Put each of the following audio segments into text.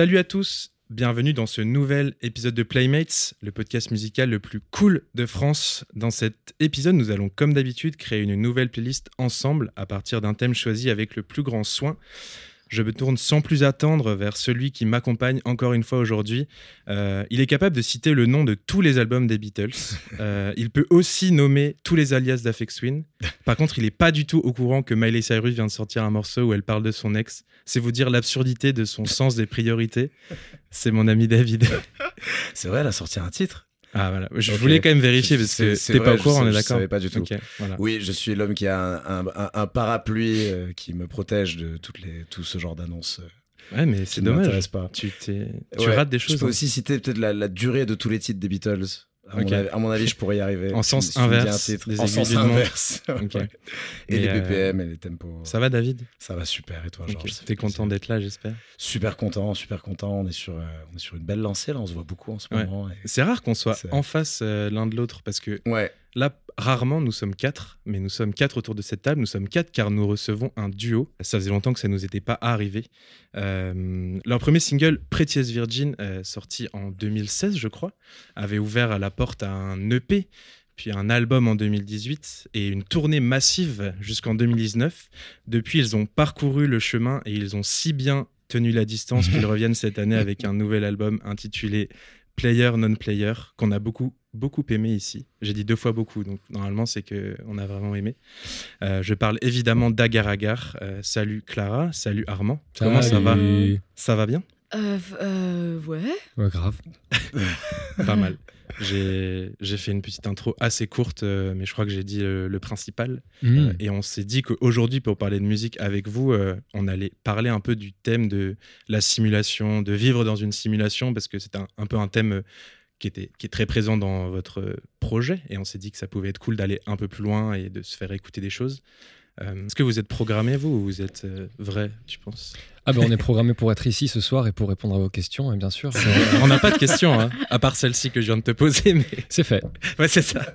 Salut à tous, bienvenue dans ce nouvel épisode de Playmates, le podcast musical le plus cool de France. Dans cet épisode, nous allons comme d'habitude créer une nouvelle playlist ensemble à partir d'un thème choisi avec le plus grand soin. Je me tourne sans plus attendre vers celui qui m'accompagne encore une fois aujourd'hui. Euh, il est capable de citer le nom de tous les albums des Beatles. Euh, il peut aussi nommer tous les alias d'Afex Twin. Par contre, il n'est pas du tout au courant que Miley Cyrus vient de sortir un morceau où elle parle de son ex. C'est vous dire l'absurdité de son sens des priorités. C'est mon ami David. C'est vrai, elle a sorti un titre. Ah voilà, je voulais quand même vérifier parce que t'es pas au je courant, on est je d'accord savais pas du tout. Voilà. Oui, je suis l'homme qui a un, un- un- un parapluie euh, qui me protège de toutes les, tout ce genre d'annonces. euh, Ouais, mais c'est dommage. pas. Tu, t'es- tu Ouais, rates des Je choses. peux hein. aussi citer peut-être la, la durée de tous les titres des Beatles. À, mon, avis, à mon avis, je pourrais y arriver. En sens inverse En sens inverse. Et les euh, BPM et les tempos. Ça va, David? Ça va super. Et toi. Georges? T'es content d'être là, j'espère? Super content, super content. On est sur, euh, on est sur une belle lancée là. On se voit beaucoup en ce Ouais. moment. et- C'est rare qu'on soit en face euh, l'un de l'autre parce que Ouais. là, rarement, nous sommes quatre, mais nous sommes quatre autour de cette table. Nous sommes quatre car nous recevons un duo. Ça faisait longtemps que ça nous était pas arrivé. Euh, leur premier single, Prettiest Virgin, euh, sorti en 2016, je crois, avait ouvert à la porte à un EP, puis un album en 2018 et une tournée massive jusqu'en 2019. Depuis, ils ont parcouru le chemin et ils ont si bien tenu la distance qu'ils reviennent cette année avec un nouvel album intitulé Player Non Player qu'on a beaucoup beaucoup aimé ici. J'ai dit deux fois beaucoup, donc normalement c'est que on a vraiment aimé. Euh, je parle évidemment d'Agar Agar. Euh, salut Clara, salut Armand. Comment ça va. Ça va bien? Euh, euh, ouais. Ouais, grave. Pas mal. J'ai j'ai fait une petite intro assez courte, euh, mais je crois que j'ai dit euh, le principal. Mmh. Euh, et on s'est dit qu'aujourd'hui, pour parler de musique avec vous, euh, on allait parler un peu du thème de la simulation, de vivre dans une simulation, parce que c'est un, un peu un thème euh, qui, était, qui est très présent dans votre projet. Et on s'est dit que ça pouvait être cool d'aller un peu plus loin et de se faire écouter des choses. Euh, Est-ce que vous êtes programmé, vous, ou vous êtes euh, vrai, tu penses? Ah ben on est programmé pour être ici ce soir et pour répondre à vos questions, hein, bien sûr. On n'a pas de questions, hein, à part celle-ci que je viens de te poser, mais C'est fait. ouais, c'est ça.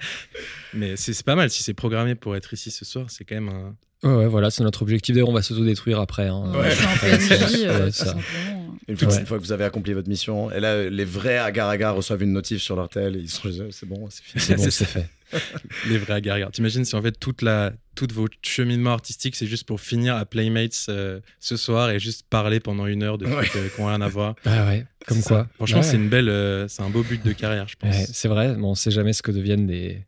Mais c'est pas mal, si c'est programmé pour être ici ce soir, c'est quand même un, Ouais, ouais, voilà, c'est notre objectif. D'ailleurs, on va s'autodétruire après. hein. Ouais, je suis en PNJ, euh, tout ça. simplement. Une fois, Ouais. que vous avez accompli votre mission, et là, les vrais agar-agar reçoivent une notif sur leur tel, et ils sont c'est bon, c'est fini. C'est bon, C'est fait. Les vrais agar T'imagines si en fait toute la, toute votre cheminement artistique, c'est juste pour finir à Playmates euh, ce soir et juste parler pendant une heure de trucs Ouais. euh, qui n'ont rien à voir. Ah ouais, comme quoi. ça. Franchement, Ouais. c'est une belle, euh, c'est un beau but de carrière, je pense. Ouais, c'est vrai, mais on sait jamais ce que deviennent les.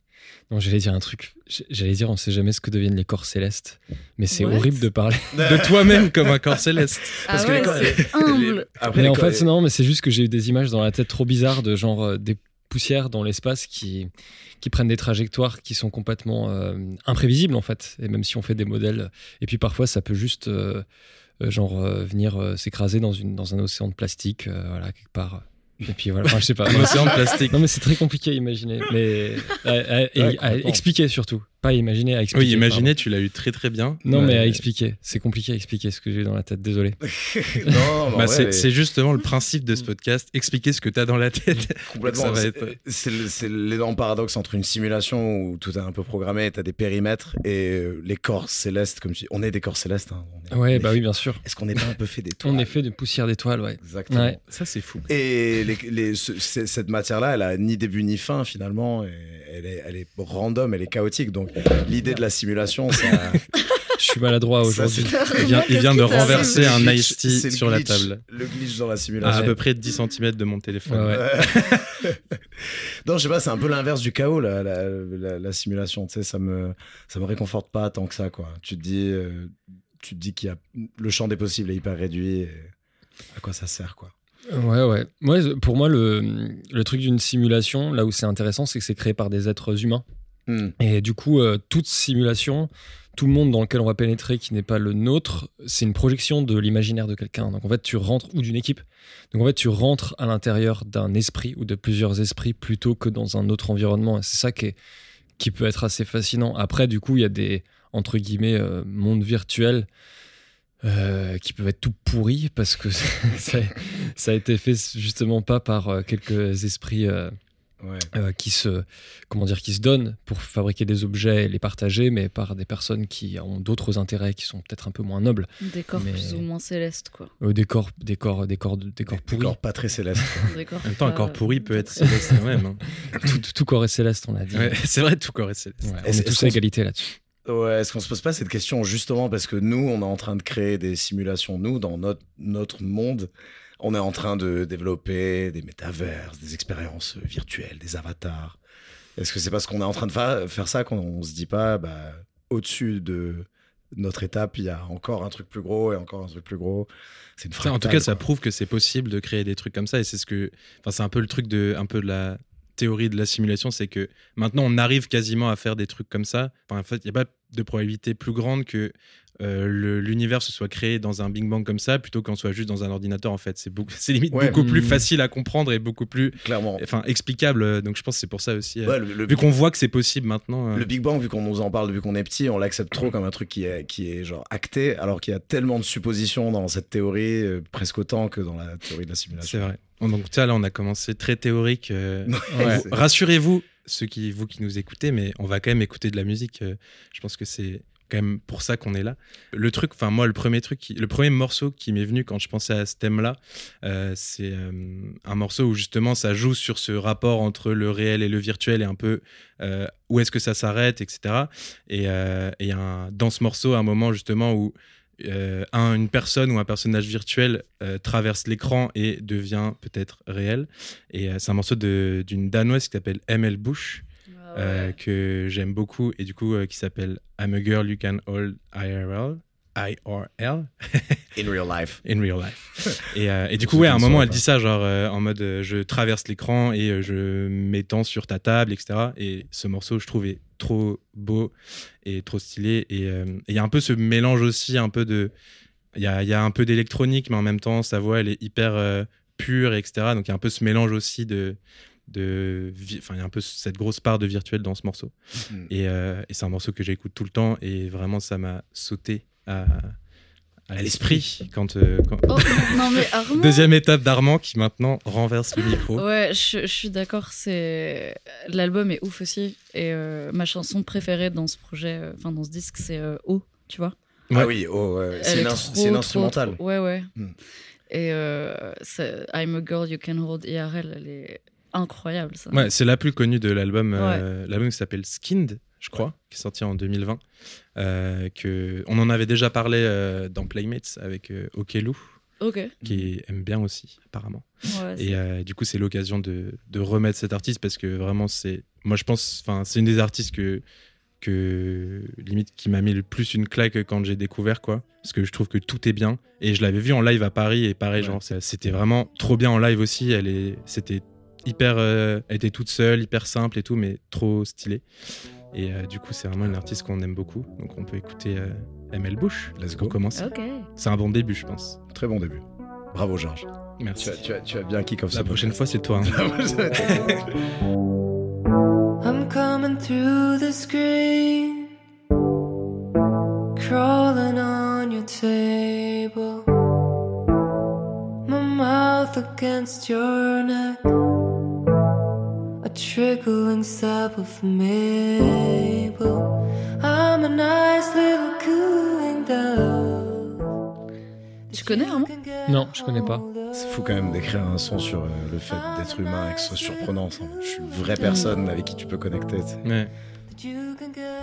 Non, j'allais dire un truc. J'allais dire, on sait jamais ce que deviennent les corps célestes. Mais c'est horrible de parler. De toi-même comme un corps céleste. Ah que ouais, les corps- c'est humble. Après, mais en fait, non, mais c'est juste que j'ai eu des images dans la tête trop bizarres de genre euh, des poussières dans l'espace qui, qui prennent des trajectoires qui sont complètement euh, imprévisibles en fait. Et même si on fait des modèles, et puis parfois ça peut juste euh, genre euh, venir euh, s'écraser dans, une, dans un océan de plastique, euh, voilà, quelque part. Et puis voilà, enfin, je sais pas. Un océan de plastique. Non mais c'est très compliqué à imaginer, mais à, à- et à expliquer surtout, pas à imaginer, à expliquer. Oui, pardon. imaginez, tu l'as eu très très bien. Non mais Euh, à expliquer, c'est compliqué à expliquer ce que j'ai dans la tête, désolé. non, bah, c'est justement le principe de ce podcast. Expliquer ce que tu as dans la tête. complètement. ça va c'est- l'énorme paradoxe entre une simulation où tout est un peu programmé, tu as des périmètres, et euh, les corps célestes, comme tu dis. On est des corps célestes. hein. On est- on Ouais, est bah fait- oui, bien sûr. Est-ce qu'on n'est pas un peu fait d'étoiles On est fait de poussière d'étoiles, ouais. Exactement. Ouais. Ça, c'est fou. Et les- les- ce- c'est- cette matière-là, elle a ni début ni fin finalement. et elle, est, elle est random, elle est chaotique. Donc l'idée de la simulation, ça, Je suis maladroit aujourd'hui. Il vient, il vient de renverser un glitch- iced sur la table. Le glitch dans la À simulation. à peu près 10 cm de mon téléphone. Ouais, ouais. non, je sais pas, c'est un peu l'inverse du chaos, la, la, la- la simulation. Tu sais, ça me, ça me réconforte pas tant que ça, quoi. Tu te dis, euh, tu te dis qu'il y a le champ des possibles est hyper réduit. et à quoi ça sert, quoi. Ouais, ouais. Moi, pour moi, le, le truc d'une simulation, là où c'est intéressant, c'est que c'est créé par des êtres humains. Hmm. Et du coup, euh, toute simulation, tout le monde dans lequel on va pénétrer qui n'est pas le nôtre, c'est une projection de l'imaginaire de quelqu'un. Donc en fait, tu rentres, ou d'une équipe. Donc en fait, tu rentres à l'intérieur d'un esprit ou de plusieurs esprits plutôt que dans un autre environnement. Et c'est ça qui, est, qui peut être assez fascinant. Après, du coup, il y a des. entre guillemets euh, monde virtuel euh, qui peuvent être tout pourris parce que ça, ça a été fait justement pas par quelques esprits Ouais. euh, qui se comment dire qui se donnent pour fabriquer des objets et les partager mais par des personnes qui ont d'autres intérêts qui sont peut-être un peu moins nobles Des corps Mais- plus ou moins célestes, quoi. Euh, des corps des corps des corps des corps Des pourris corps pas très célestes. En même temps, un corps pourri peut être céleste quand même. hein. tout, tout corps est céleste on l'a dit Ouais, c'est vrai, tout corps est céleste. Ouais, on est tous à égalité là-dessus Ouais, est-ce qu'on se pose pas cette question justement parce que nous, on est en train de créer des simulations, nous, dans notre, notre monde, on est en train de développer des métaverses, des expériences virtuelles, des avatars. Est-ce que c'est parce qu'on est en train de fa- faire ça qu'on on se dit pas, bah, au-dessus de notre étape, il y a encore un truc plus gros et encore un truc plus gros C'est une Ça, en fractale, tout cas, ça prouve que c'est possible de créer des trucs comme ça. Et c'est ce que, enfin, c'est un peu le truc de, un peu de la théorie de la simulation, c'est que maintenant on arrive quasiment à faire des trucs comme ça. Enfin, en fait, il n'y a pas de probabilité plus grande que euh, l'univers se soit créé dans un Big Bang comme ça, plutôt qu'on soit juste dans un ordinateur. En fait, c'est beaucoup, c'est limite Ouais. beaucoup plus Mhm. facile à comprendre et beaucoup plus, Clairement. enfin, explicable. Donc, je pense que c'est pour ça aussi. euh, Ouais, le, le- Vu qu'on voit que c'est possible maintenant. euh, Le Big Bang, vu qu'on nous en parle, vu qu'on est petit, on l'accepte trop comme un truc qui est, qui est genre acté, alors qu'il y a tellement de suppositions dans cette théorie, presque autant que dans la théorie de la simulation. C'est vrai. Donc, là, on a commencé très théorique. Ouais, Rassurez-vous, ceux qui, vous qui nous écoutez, mais on va quand même écouter de la musique. je pense que c'est quand même pour ça qu'on est là. Le truc, enfin moi, le premier truc, le premier morceau qui m'est venu quand je pensais à ce thème-là, euh, c'est euh, un morceau où justement ça joue sur ce rapport entre le réel et le virtuel et un peu euh, où est-ce que ça s'arrête, etc. Et dans ce morceau un moment justement où un- une personne ou un personnage virtuel traverse l'écran et devient peut-être réel. Et c'est un morceau d'une danoise qui s'appelle ML Bush, euh, que j'aime beaucoup, et du coup euh, qui s'appelle I'm a girl you can hold IRL. IRL In real life. in real life. et, euh, et du coup, ouais, à un moment, elle dit ça, genre euh, en mode euh, je traverse l'écran et je m'étends sur ta table, etc. Et ce morceau, je trouve, est trop beau et trop stylé. Et il y a un peu ce mélange aussi, un peu de. Il y a, y a un peu d'électronique, mais en même temps, sa voix, elle est hyper pure, etc. Donc il y a un peu ce mélange aussi de. De Enfin, il y a un peu cette grosse part de virtuel dans ce morceau. Mhm. Et, euh, et c'est un morceau que j'écoute tout le temps et vraiment, ça m'a sauté à, à l'esprit quand, euh, quand- Oh, non mais Armand. Deuxième étape d'Armand qui maintenant renverse le micro. Ouais, je, je suis d'accord. C'est l'album est ouf aussi. Et euh, ma chanson préférée dans ce projet, euh, enfin dans ce disque, c'est euh, O. Tu vois. Ouais. Ah oui, oh, ouais. C'est une, ins- trop, c'est une instrumentale. trop- Ouais, ouais. Hmm. Et euh, c'est I'm a girl you can hold IRL. Elle est incroyable ça. Ouais, c'est la plus connue de l'album. euh, l'album qui s'appelle Skinned, je crois, qui est sorti en 2020. Euh, que on en avait déjà parlé euh, dans Playmates avec Okelu, Ok. qui aime bien aussi apparemment. Et du coup, c'est l'occasion de, de remettre cet artiste parce que vraiment, c'est. Moi, je pense. Enfin, c'est une des artistes que. que limite qui m'a mis le plus une claque quand j'ai découvert quoi parce que je trouve que tout est bien et je l'avais vu en live à Paris et pareil genre c'était vraiment trop bien en live aussi elle est c'était hyper euh, elle était toute seule hyper simple et tout mais trop stylé et euh, du coup c'est vraiment une artiste qu'on aime beaucoup donc on peut écouter euh, ML Bush Let's go. commencer Ok. c'est un bon début je pense Très bon début. Bravo, Georges. merci Tu as, tu as- tu as bien kick off la prochaine fois c'est toi hein. I'm coming through the screen, crawling on your table, my mouth against your neck, trickling sap of maple. I'm a nice little cooling dove. Tu connais, Armand Non, je connais pas. C'est fou quand même d'écrire un son sur euh, le fait d'être humain et que ce soit surprenant. ça. Je suis une vraie personne avec qui tu peux connecter. tu sais. Ouais.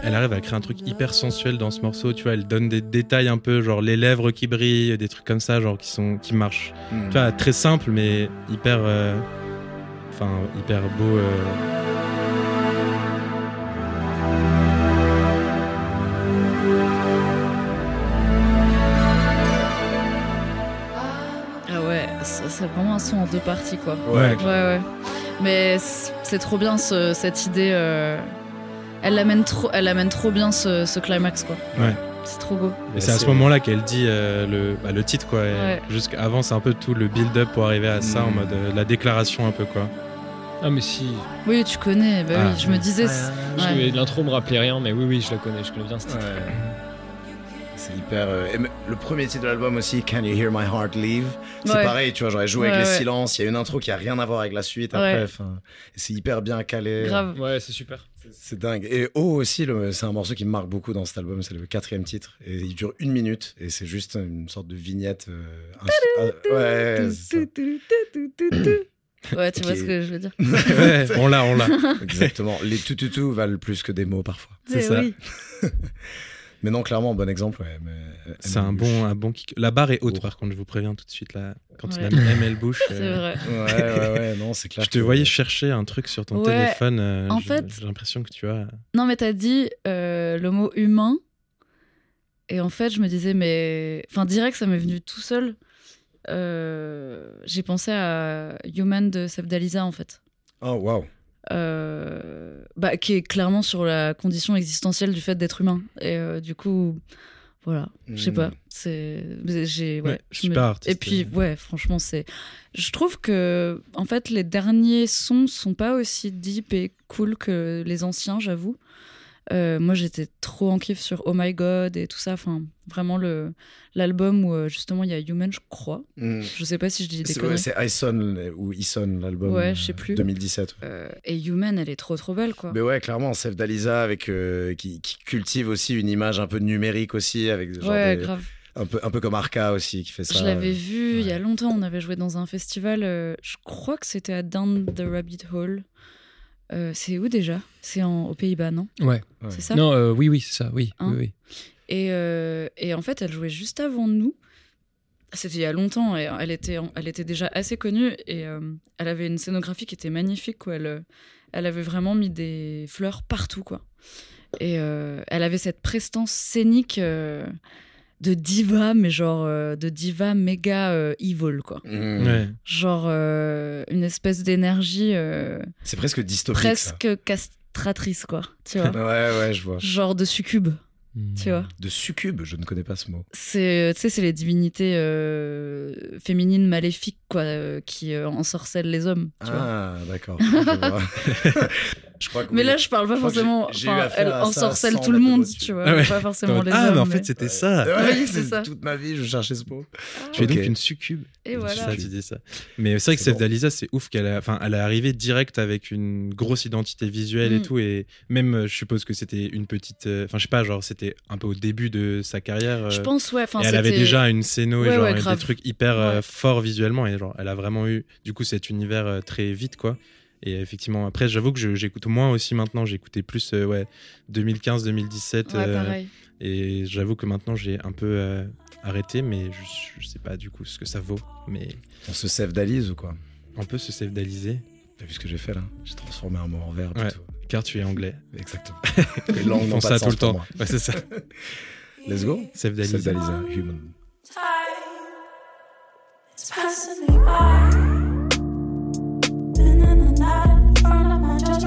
Elle arrive à créer un truc hyper sensuel dans ce morceau, tu vois, elle donne des détails un peu, genre les lèvres qui brillent, des trucs comme ça, genre qui sont qui marchent. Hmm. Tu vois, très simple mais hyper euh, enfin hyper beau euh. Ah ouais, c'est vraiment un son en deux parties quoi. Ouais. Ouais, ouais. Mais c'est trop bien ce- cette idée. euh, Elle amène trop, elle amène trop bien ce, ce climax quoi. Ouais. C'est trop beau. Et c'est à ce moment-là qu'elle dit euh, le, bah, le titre quoi. Ouais. Jusqu'avant c'est un peu tout le build-up pour arriver à ça en mode euh, la déclaration un peu quoi. Ah, mais si. Oui, tu connais. Bah Ah. oui, je me disais. Ouais. L'intro me rappelait rien, mais oui, oui, je la connais, je connais bien ce titre. Ouais. C'est hyper. euh, le premier titre de l'album aussi, Can You Hear My Heart Leave? C'est Ouais. pareil, tu vois, j'aurais joué avec Ouais, les silences. Il y a une intro qui a rien à voir avec la suite après. C'est hyper bien calé. Grave. Ouais, c'est super. C'est dingue. Et Oh aussi, c'est un morceau qui me marque beaucoup dans cet album. C'est le quatrième titre. Et il dure une minute. Et c'est juste une sorte de vignette. euh, ah, ouais. Ouais, tu vois ce que je veux dire. Ouais, on l'a, on l'a. Exactement. Les tout valent plus que des mots parfois. C'est ça. oui. Mais non, clairement, bon exemple. Ouais, mais, euh, C'est un bon, un bon kick. La barre est haute, par contre, je vous préviens tout de suite. Là, quand Ouais. on a mis ML Bush, C'est euh, vrai. Ouais, ouais, ouais, non, c'est clair. je te que- voyais chercher un truc sur ton Ouais. téléphone. euh, En fait- j'ai l'impression que tu as. Non, mais t'as dit euh, le mot humain. Et en fait, je me disais, mais. Enfin, direct, ça m'est venu tout seul. Euh, J'ai pensé à Human de Sefdaliza, en fait. Oh, waouh. Euh, bah, qui est clairement sur la condition existentielle du fait d'être humain. Et euh, du coup, voilà, je sais Hmm. pas. C'est, j'ai, ouais, Ouais, je. Et puis, ouais, franchement, c'est. Je trouve que, en fait, les derniers sons sont pas aussi deep et cool que les anciens, j'avoue. Euh, moi, j'étais trop en kiff sur Oh My God et tout ça. Enfin, vraiment, le, l'album où euh, justement il y a Human, je crois. Hmm. Je sais pas si je dis des conneries. c'est Ison ou Ison l'album. Ouais, je sais plus. 2017. ouais. Euh, et Human, elle est trop trop belle, quoi. Mais ouais, clairement, Sef Dalisa avec euh, qui, qui cultive aussi une image un peu numérique aussi avec genre ouais, des- grave. un peu un peu comme Arca aussi qui fait ça. Je l'avais vu il y a longtemps. On avait joué dans un festival. je crois que c'était à Down the Rabbit Hole. Euh, c'est où déjà? C'est en- aux Pays-Bas, non? Ouais. Ouais. C'est ça? Non, euh, oui, oui, c'est ça, oui. Hein? oui, oui. et, euh, et en fait, elle jouait juste avant nous. C'était il y a longtemps et elle était, elle était déjà assez connue et elle avait une scénographie qui était magnifique. Quoi. Elle, elle avait vraiment mis des fleurs partout. Quoi. Et elle avait cette prestance scénique de diva, mais genre euh, de diva méga euh, evil. Quoi. Ouais. genre euh, une espèce d'énergie euh, C'est presque dystopique. ça. presque castratrice quoi tu vois Ouais, ouais, je vois. genre de succube tu vois De succube, je ne connais pas ce mot. c'est tu sais c'est les divinités euh, féminines maléfiques quoi euh, qui euh, ensorcellent les hommes tu vois Ah, d'accord. je vois. je crois que mais oui. là je parle pas Je forcément j'ai- j'ai eu enfin, affaire elle ensorcelle tout le monde tu vois Ah ouais. pas forcément les ah, hommes mais en fait, mais- c'était ça. Ouais, Oui, c'est ça. Toute ma vie, je cherchais ce mot. Tu es donc une succube. et C'est voilà ça, tu dis ça. Mais c'est vrai que C'est Sef bon. Dalisa, c'est ouf qu'elle a, enfin, elle est arrivée direct avec une grosse identité visuelle et Mm. tout, et même, euh, je suppose que c'était une petite, euh, enfin, je sais pas, genre, c'était un peu au début de sa carrière. je euh, pense ouais enfin et elle avait déjà une scéno et genre, des trucs hyper forts visuellement, et genre, elle a vraiment eu, du coup, cet univers très vite, quoi. Et effectivement, après, j'avoue que je- j'écoute moins aussi maintenant. J'écoutais plus, euh, ouais, 2015-2017. ouais euh, et j'avoue que maintenant, j'ai un peu euh, arrêté, mais je, je sais pas du coup ce que ça vaut. Mais On se sève d'Alice ou quoi? On peut se save-daliser, T'as vu ce que j'ai fait là? J'ai transformé un mot en verbe. Ouais. et tout. car tu es anglais. Exactement. Les langues font pas ça de tout le temps. Ouais, c'est ça. Let's go. Sève d'Alisa, human. It's passing me by.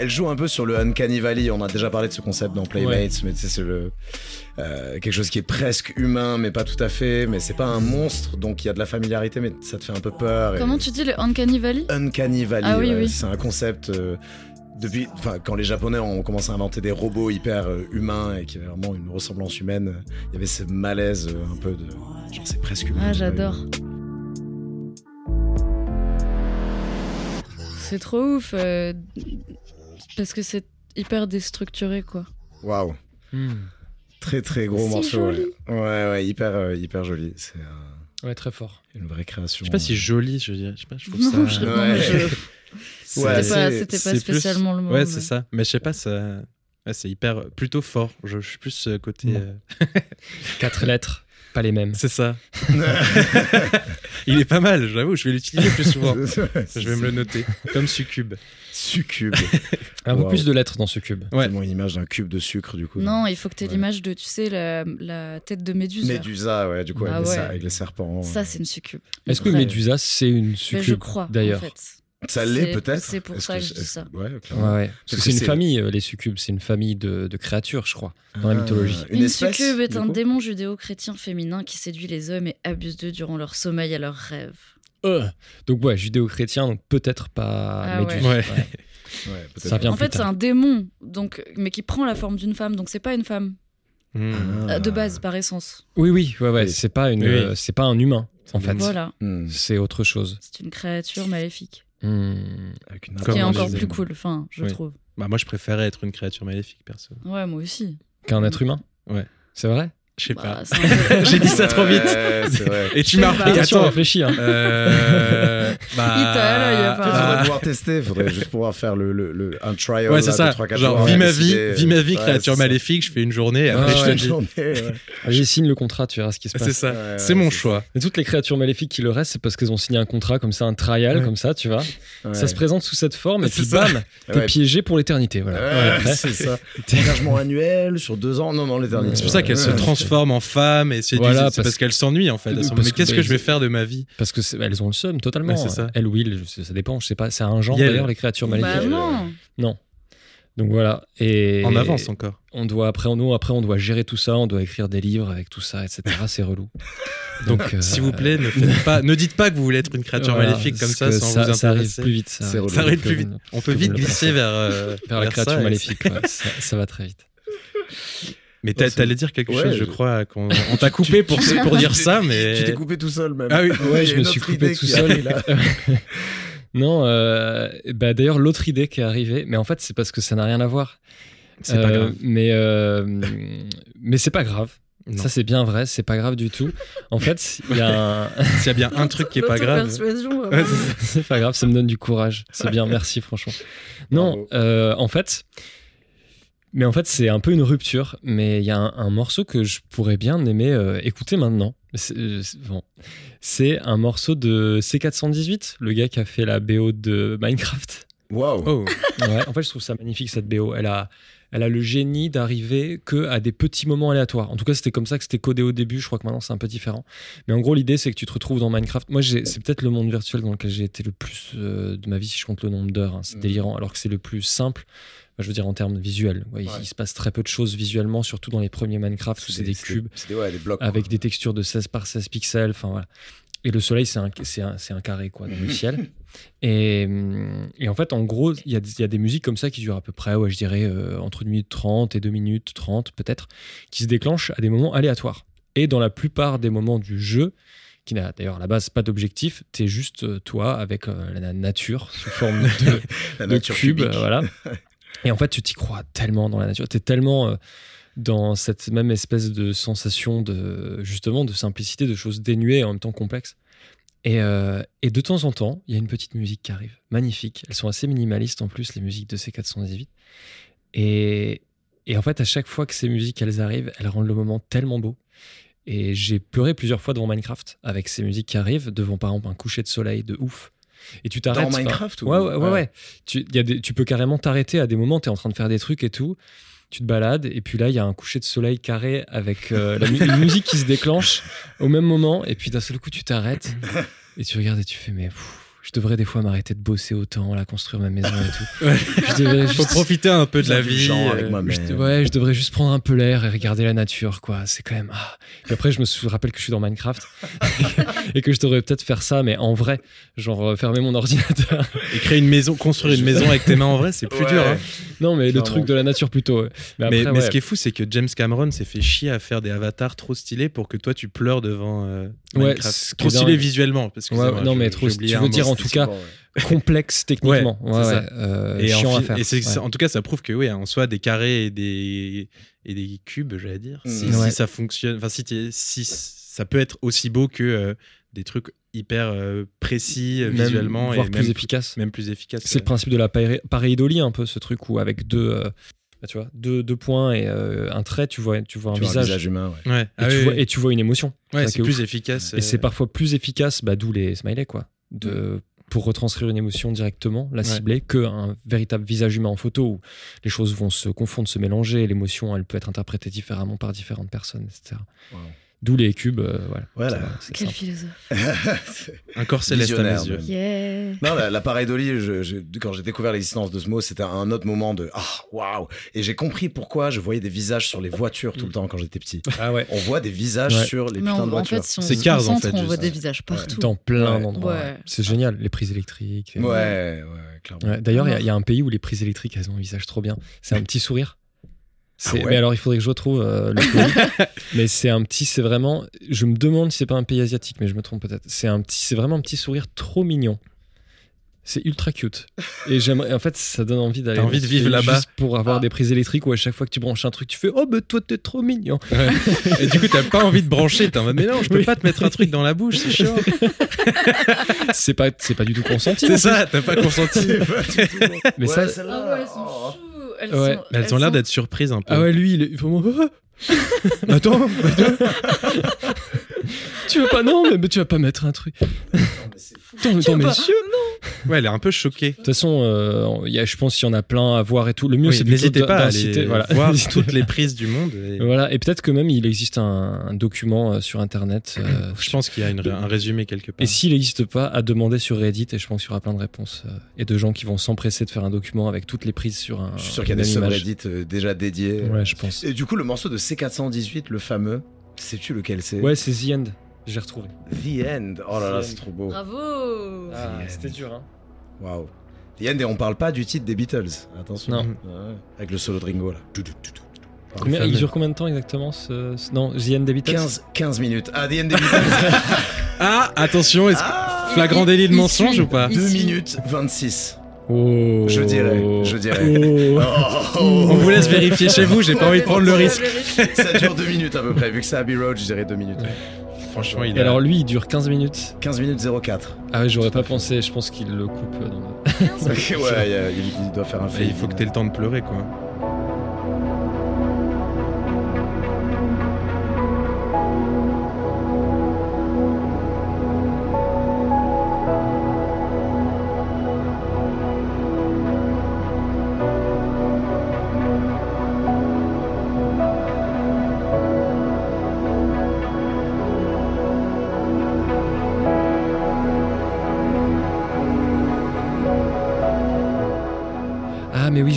Elle joue un peu sur le Uncanny Valley. On a déjà parlé de ce concept dans Playmates, mais tu sais, c'est le euh, quelque chose qui est presque humain, mais pas tout à fait. Mais c'est pas un monstre, donc il y a de la familiarité, mais ça te fait un peu peur. et- comment tu dis le Uncanny Valley? Uncanny Valley. Ah oui, ouais, oui. C'est un concept. euh, depuis, enfin, quand les Japonais ont commencé à inventer des robots hyper euh, humains et qui avaient vraiment une ressemblance humaine, il y avait ce malaise euh, un peu de. Genre, c'est presque humain. Ah, j'adore. C'est trop ouf. Euh, parce que c'est hyper déstructuré, quoi. Waouh. Hmm. Très très gros Si morceau. joli. Ouais. ouais, ouais, hyper, euh, hyper joli. C'est euh, Ouais, très fort. une vraie création. Je sais pas si joli, je dirais. Je sais pas, je trouve Non, ça. Ouais. je- C'était pas, plus- spécialement le mot. Ouais, mais- c'est ça. Mais je sais pas, ça. ouais, c'est hyper plutôt fort. Je, je suis plus euh, côté. Bon. euh, Quatre lettres. Pas les mêmes. C'est ça. Il est pas mal, j'avoue, je vais l'utiliser plus souvent. Je vais me le noter. Comme succube. Succube. Un peu plus de lettres dans ce cube. Ouais. Tellement une image d'un cube de sucre, du coup. Non, il faut que tu aies Ouais. l'image de, tu sais, la, la tête de Méduse. Médusa, ouais, du coup, Ah avec, les ouais. ser- avec les serpents. Ça, c'est une succube. Est-ce que. Médusa, c'est une Ben, succube Je crois, d'ailleurs en fait. Ça l'est peut-être. c'est pour ça que je dis ça. Ouais, Ouais. Parce que c'est une famille, euh, les succubes, c'est une famille de, de créatures, je crois, dans la Ah, mythologie. Une, Une, espèce, succube est un démon judéo-chrétien féminin qui séduit les hommes et abuse d'eux durant leur sommeil et leurs rêves. Euh, donc ouais, judéo-chrétien, donc peut-être pas Ah Méduse. ouais. ouais. Ouais, peut-être. Ça vient en fait, c'est un démon, donc, mais qui prend la forme d'une femme, donc c'est pas une femme Hmm. Euh, de base par essence. Oui, oui, ouais, ouais. Oui. C'est pas une, Oui, euh, c'est pas un humain en fait. Voilà, Hmm. C'est autre chose. c'est une créature maléfique, Avec une Comme qui est encore plus cool. Enfin, je Oui. trouve. Bah, moi, je préférais être une créature maléfique, perso. Ouais, moi aussi. Qu'un être humain? Ouais. C'est vrai? Je sais Bah, pas. c'est J'ai dit ça trop vite. Ouais, c'est vrai. Et tu m'as pas. repris. Attention, réfléchis. hein. Euh, bah, Il Il enfin. faudrait ah, pouvoir tester, faudrait juste pouvoir faire le, le, le- un trial. Ouais, c'est ça. de 3, 4 Genre, jours, vis ma vie, vis ma vie, Ouais, créature c'est ça. maléfique, je fais une journée, après, Ouais, je te ouais. dis. Journée, ouais. Allez, signe le contrat, tu verras ce qui se C'est passe. ça. Ouais, C'est ouais, mon c'est choix. Et toutes les créatures maléfiques qui le restent, c'est parce qu'elles ont signé un contrat comme ça, un trial Ouais. comme ça, tu vois. Ça se présente sous cette forme et C'est puis ça. bam, t'es piégé pour l'éternité. Voilà. C'est ça. Engagement annuel sur deux ans. Non, non, l'éternité. C'est pour ça qu'elle se Ouais. Transforme en femme et c'est Voilà, parce- parce qu'elle s'ennuie en fait. Parce mais que- qu'est-ce que bah, je vais faire de ma vie? Parce que elles ont le seum totalement. Ouais, c'est ça. Elle ou il, ça dépend, je sais pas. C'est un genre d'ailleurs les créatures Bah maléfiques. non. Donc voilà. Et En avance encore. On doit après, nous après on doit gérer tout ça, on doit écrire des livres avec tout ça, etc. C'est relou. Donc, euh, s'il vous plaît, ne, faites pas, ne dites pas que vous voulez être une créature voilà, maléfique comme ça sans ça, vous ça arrive intéresser. plus vite. Ça, C'est relou. Ça arrive plus vite. On peut vite glisser vers, euh, vers la créature maléfique. ouais, ça, ça va très vite. Mais t'allais dire quelque Ouais, chose, je je- crois, qu'on on t'a coupé pour, tu- pour dire tu- ça, mais. Tu t'es coupé tout seul, même. Ah oui. Ouais, je me suis coupé tout seul. là. non, euh, bah d'ailleurs l'autre idée qui est arrivée, mais en fait c'est parce que ça n'a rien à voir. C'est pas Euh, grave. Mais euh, mais c'est pas grave. Non. Ça c'est bien vrai, c'est pas grave du tout. En fait, il y a un... S'il y a bien un truc qui est pas grave. Ouais, c'est pas grave, ça me donne du courage. C'est bien, merci franchement. Non, euh, en fait, mais en fait c'est un peu une rupture. Mais il y a un, un morceau que je pourrais bien aimer euh, écouter maintenant. C'est euh, c'est- bon. Un morceau de C418, le gars qui a fait la BO de Minecraft. Waouh. Oh, Ouais, en fait, je trouve ça magnifique cette BO. Elle a, elle a le génie d'arriver que à des petits moments aléatoires. En tout cas, c'était comme ça que c'était codé au début. Je crois que maintenant c'est un peu différent. Mais en gros, l'idée c'est que tu te retrouves dans Minecraft. Moi, c'est peut-être le monde virtuel dans lequel j'ai été le plus euh, de ma vie si je compte le nombre d'heures. hein. C'est Mhm. délirant. Alors que c'est le plus simple. Enfin, je veux dire en termes visuels. Ouais, il- Ouais. Il, se passe très peu de choses visuellement, surtout dans les premiers Minecraft où c'est des cubes des, ouais, des blocs. avec quoi. des textures de 16 par 16 pixels. Enfin voilà. Et le soleil, c'est un, un carré quoi, dans le ciel. Et, et en fait, en gros, il y a, des- il y a des musiques comme ça qui durent à peu près, ouais, je dirais, euh, entre 1 minute 30 et 2 minutes 30 peut-être, qui se déclenchent à des moments aléatoires. Et dans la plupart des moments du jeu, qui n'a d'ailleurs à la base pas d'objectif, t'es juste euh, toi avec euh, la nature sous forme de, La de cube, euh, voilà. Et en fait, tu t'y crois tellement dans la nature. Tu es tellement dans cette même espèce de sensation de justement de simplicité, de choses dénuées et en même temps complexes. Et, euh, et de temps en temps, il y a une petite musique qui arrive, magnifique. Elles sont assez minimalistes en plus, les musiques de C418. Et, et en fait, à chaque fois que ces musiques elles arrivent, elles rendent le moment tellement beau. Et j'ai pleuré plusieurs fois devant Minecraft avec ces musiques qui arrivent, devant par exemple un coucher de soleil de ouf. Et tu t'arrêtes. Dans Minecraft ou- Ouais, ouais, ouais. ouais. ouais. Tu, y a des- tu peux carrément t'arrêter à des moments, tu es en train de faire des trucs et tout. Tu te balades, et puis là, il y a un coucher de soleil carré avec euh, la mu- une musique qui se déclenche au même moment, et puis d'un seul coup, tu t'arrêtes et tu regardes et tu fais, mais pff, je devrais des fois m'arrêter de bosser autant, là, construire ma maison et tout. Ouais. Je devrais Faut profiter un peu de la vie. euh, avec moi, mais- je- ouais, je devrais juste prendre un peu l'air et regarder la nature, quoi. C'est quand même. Ah. Puis après, je me rappelle que je suis dans Minecraft et que je devrais peut-être faire ça, mais en vrai, genre euh, fermer mon ordinateur. Et créer une maison, construire une maison avec tes mains en vrai, c'est plus Ouais. dur. hein. non, mais le truc de la nature plutôt. ouais. Mais Mais, après, mais ouais. ce qui est fou, c'est que James Cameron s'est fait chier à faire des avatars trop stylés pour que toi tu pleures devant euh, Ouais, Minecraft. trop stylé visuellement. Parce que Ouais, non, mais trop- tu veux dire en tout cas, complexe techniquement. Ouais, Ouais, c'est ouais, ça. euh, et, en chiant à faire. et c'est- ouais. en tout cas, ça prouve que oui, en soi, des carrés et des, et des cubes, j'allais dire, si, Mm. si ça fonctionne, enfin, si, ça peut être aussi beau que euh, des trucs hyper euh, précis Même- visuellement voire et plus même, efficace. même plus efficaces. C'est le principe de la pareidolie, un peu, ce truc où avec deux, euh, Bah, tu vois, deux, deux points et euh, un trait, tu vois, tu vois un Tu vois visage. visage humain, ouais. Ouais, Et, Ah tu oui, vois, oui. et tu vois une émotion. Ouais, c'est plus ouf. efficace. Et c'est parfois plus efficace, bah, d'où les smileys, quoi. De, pour retranscrire une émotion directement, la Ouais. cibler, qu'un véritable visage humain en photo où les choses vont se confondre, se mélanger, l'émotion, elle peut être interprétée différemment par différentes personnes, etc. Wow. D'où les cubes, euh, voilà. Quel simple. philosophe. Un corps céleste à mes yeux. Yeah. Non, la- l'appareil d'Oli, je- je- quand j'ai découvert l'existence de ce mot, c'était un autre moment de ah waouh et j'ai compris pourquoi je voyais des visages sur les voitures tout le temps quand j'étais petit. Ah ouais. On voit des visages Ouais. sur les Mais putains on- de en voitures. fait, si on C'est se Cars, en fait, on voit des visages partout. Dans plein Ouais. d'endroits. Ouais. C'est génial, les prises électriques. les- ouais, ouais, clairement. Ouais, D'ailleurs, il y y, a un pays où les prises électriques, elles ont un visage trop bien. C'est un petit sourire. Ah ouais Mais alors, il faudrait que je retrouve euh, le pays. mais c'est un petit, c'est vraiment. Je me demande si c'est pas un pays asiatique, mais je me trompe peut-être. C'est un petit, c'est vraiment un petit sourire trop mignon. C'est ultra cute. Et j'aimerais. En fait, ça donne envie d'aller. T'as envie de vivre juste là-bas pour avoir Ah. des prises électriques où à chaque fois que tu branches un truc, tu fais Oh, mais toi, t'es trop mignon. Ouais. Et du coup, t'as pas envie de brancher. T'es en mode, mais non, je peux Oui. pas te mettre un truc dans la bouche, c'est chiant. c'est pas, c'est pas du tout consenti. en C'est ça, t'as pas consenti. Mais Ouais, ça. Ouais, elles sont Oh. ont l'air d'être surprises un peu. Ah ouais, lui, il est vraiment. attends, attends. tu veux pas non, mais, mais tu vas pas mettre un truc. Attends, mais attends, veux pas messieurs. Ouais, elle est un peu choquée. De toute façon, euh, il y a, je pense qu'il y en a plein à voir et tout. Le mieux, Oui, c'est N'hésitez pas à aller Voilà. voir toutes les prises du monde. et Voilà, et peut-être que même il existe un, un document euh, sur internet. euh, Je pense qu'il y a une- un résumé quelque part. et s'il n'existe pas, à demander sur Reddit, et je pense qu'il y aura plein de réponses. euh, et de gens qui vont s'empresser de faire un document avec toutes les prises sur un. Je suis sûr qu'il y a des euh, déjà dédiés. Ouais, je pense. Et du coup, le morceau de C418, le fameux, sais-tu lequel c'est? Ouais, c'est The End. J'ai retrouvé. The End. Oh là là, c'est trop beau. Bravo. Ah, c'était dur, hein. Waouh. The End, et on parle pas du titre des Beatles. Attention. Non. Ouais. Avec le solo de Ringo là. Tout, tout, tout, tout. Combien, il dure combien de temps exactement ce, ce- Non, The End des Beatles? 15, 15 minutes. Ah, The End des Beatles. Ah, attention, est-ce que- Ah, flagrant délit de mensonge ou pas? Il 2 suit. minutes 26. Oh. Je dirais, je dirais. Oh. On vous laisse vérifier chez vous, j'ai pas envie de prendre le risque. Ça dure 2 minutes à peu près. Vu que c'est Abbey Road, je dirais 2 minutes. Franchement, il Et a... alors lui, il dure 15 minutes. 15 minutes 04. Ah ouais, j'aurais pas pensé. Je pense qu'il le coupe dans le... ouais, il, doit faire un fait. il faut que t'aies le temps de pleurer, quoi.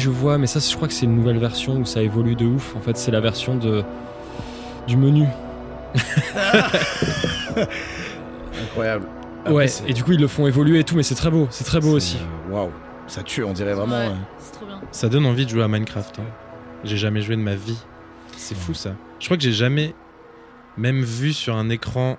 Je vois. Mais ça, je crois que c'est une nouvelle version où ça évolue de ouf. En fait, c'est la version de du menu. Incroyable. Après, ouais. Et du coup, ils le font évoluer et tout. Mais c'est très beau. C'est très beau aussi. euh, Waouh. Ça tue, on dirait vraiment. Ouais, euh, c'est trop bien. Ça donne envie de jouer à Minecraft. hein. J'ai jamais joué de ma vie. C'est fou ça. Je crois que j'ai jamais même vu sur un écran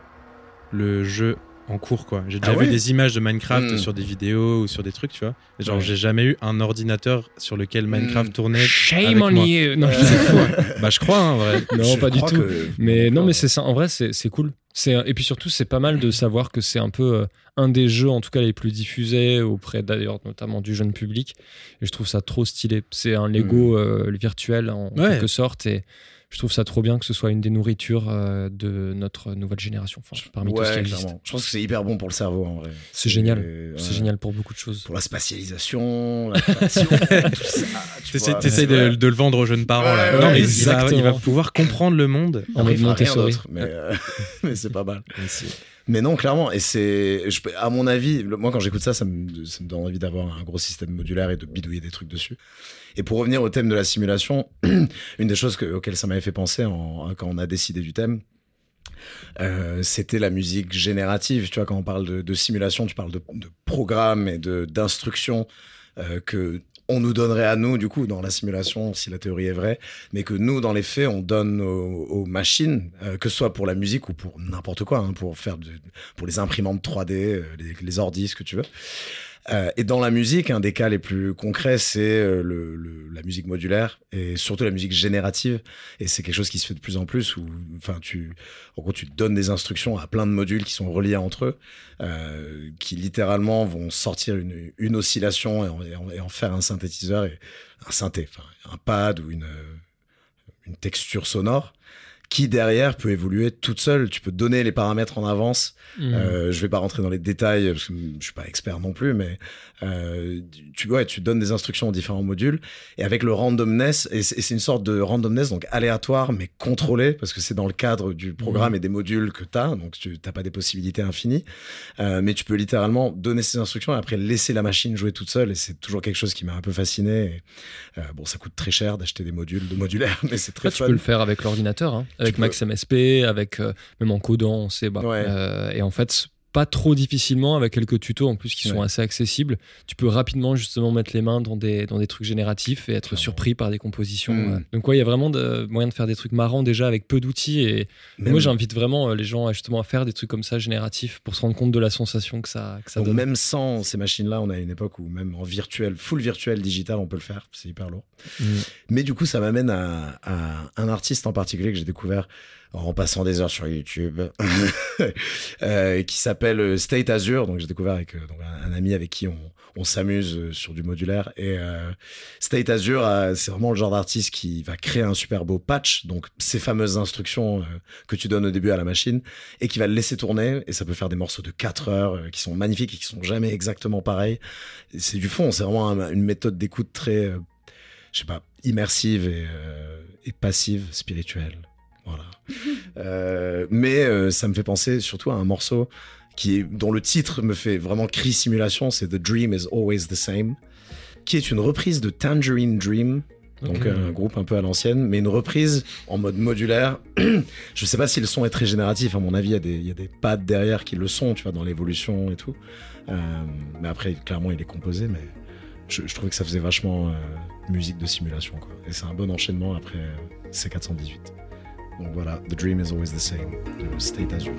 le jeu en cours quoi. J'ai déjà Ah ouais vu des images de Minecraft Hmm. sur des vidéos ou sur des trucs, tu vois. Genre Ouais. j'ai jamais eu un ordinateur sur lequel Minecraft Hmm. tournait. avec Shame on moi. you. Non, Euh, je sais pas. Bah je crois hein, en vrai. Non, je pas du tout. que- Mais non, mais c'est ça. En vrai, c'est c'est cool. C'est et puis surtout, c'est pas mal de savoir que c'est un peu euh, un des jeux, en tout cas les plus diffusés auprès d'ailleurs notamment du jeune public. Et je trouve ça trop stylé. C'est un Lego euh, virtuel en Ouais. quelque sorte et je trouve ça trop bien que ce soit une des nourritures euh, de notre nouvelle génération. Enfin, parmi tout ce qui Ouais, existe. clairement. Je pense que c'est hyper bon pour le cerveau en vrai. C'est génial. C'est génial pour beaucoup de choses. Pour la spatialisation, la création, tout ça. tu vois. de, de le vendre aux jeunes parents là. Ouais, non mais il va, exactement. il va pouvoir comprendre le monde. En mode Montessori. mais, euh, mais c'est pas mal. Mais non, clairement, et c'est, à mon avis, le- moi quand j'écoute ça, ça me, ça me donne envie d'avoir un gros système modulaire et de bidouiller des trucs dessus. Et pour revenir au thème de la simulation, une des choses que- auxquelles ça m'avait fait penser en- quand on a décidé du thème, euh, c'était la musique générative. Tu vois, quand on parle de, simulation, tu parles de, de programme et de d'instructions euh, que on nous donnerait à nous, du coup, dans la simulation, si la théorie est vraie, mais que nous, dans les faits, on donne aux, machines, euh, que ce soit pour la musique ou pour n'importe quoi, hein, pour faire pour les imprimantes 3D, euh, les, les ordis, ce que tu veux. Euh, et dans la musique, un des cas les plus concrets, c'est euh, le, le- la musique modulaire et surtout la musique générative. Et c'est quelque chose qui se fait de plus en plus où, enfin, tu, en gros, tu donnes des instructions à plein de modules qui sont reliés entre eux, euh, qui littéralement vont sortir une, une oscillation et en, faire un synthétiseur et un synthé, enfin, un pad ou une, une texture sonore qui derrière peut évoluer toute seule. Tu peux donner les paramètres en avance Mm. euh, je vais pas rentrer dans les détails parce que je suis pas expert non plus, mais euh, tu ouais, tu donnes des instructions aux différents modules et avec le randomness et c'est une sorte de randomness donc aléatoire mais contrôlé parce que c'est dans le cadre du programme et des modules que tu as donc tu t'as pas des possibilités infinies, euh, mais tu peux littéralement donner ces instructions et après laisser la machine jouer toute seule et c'est toujours quelque chose qui m'a un peu fasciné. Et, euh, bon, ça coûte très cher d'acheter des modules de modulaires, mais c'est très Après, tu peux le faire avec l'ordinateur, hein, avec peux. Max MSP, avec euh, même en codant, c'est bah, Ouais. euh, et en fait pas trop difficilement avec quelques tutos en plus qui sont assez accessibles. Tu peux rapidement justement mettre les mains dans des dans des trucs génératifs et être Clairement. surpris par des compositions. Mm. euh. Donc ouais, il y a vraiment de, moyen de faire des trucs marrants déjà avec peu d'outils et Même- moi j'invite vraiment euh, les gens justement à faire des trucs comme ça génératifs pour se rendre compte de la sensation que ça que ça Donc donne. même sans ces machines-là, on a une époque où même en virtuel, full virtuel digital, on peut le faire. C'est hyper lourd. Mm. Mais du coup, ça m'amène à, à un artiste en particulier que j'ai découvert en passant des heures sur YouTube, euh, qui s'appelle State Azure. Donc j'ai découvert avec euh, donc, un, ami avec qui on, on s'amuse euh, sur du modulaire. Et euh, State Azure, euh, c'est vraiment le genre d'artiste qui va créer un super beau patch, donc ces fameuses instructions euh, que tu donnes au début à la machine, et qui va le laisser tourner. Et ça peut faire des morceaux de 4 heures euh, qui sont magnifiques et qui sont jamais exactement pareils. C'est du fond, c'est vraiment un- une méthode d'écoute très, euh, je sais pas, immersive euh, et passive, spirituelle. Voilà. Euh, mais euh, ça me fait penser surtout à un morceau qui est, dont le titre me fait vraiment cri simulation, c'est The Dream is Always the Same, qui est une reprise de Tangerine Dream, donc un groupe un peu à l'ancienne, mais une reprise en mode modulaire. je sais pas si le son est très génératif, à mon avis, il y, a des- il y a des pads derrière qui le sont, tu vois, dans l'évolution et tout. Euh, mais après, clairement, il est composé, mais je, je trouvais que ça faisait vachement euh, musique de simulation, quoi. Et c'est un bon enchaînement après euh, C418. Donc voilà, The Dream is Always the Same, de State Azure.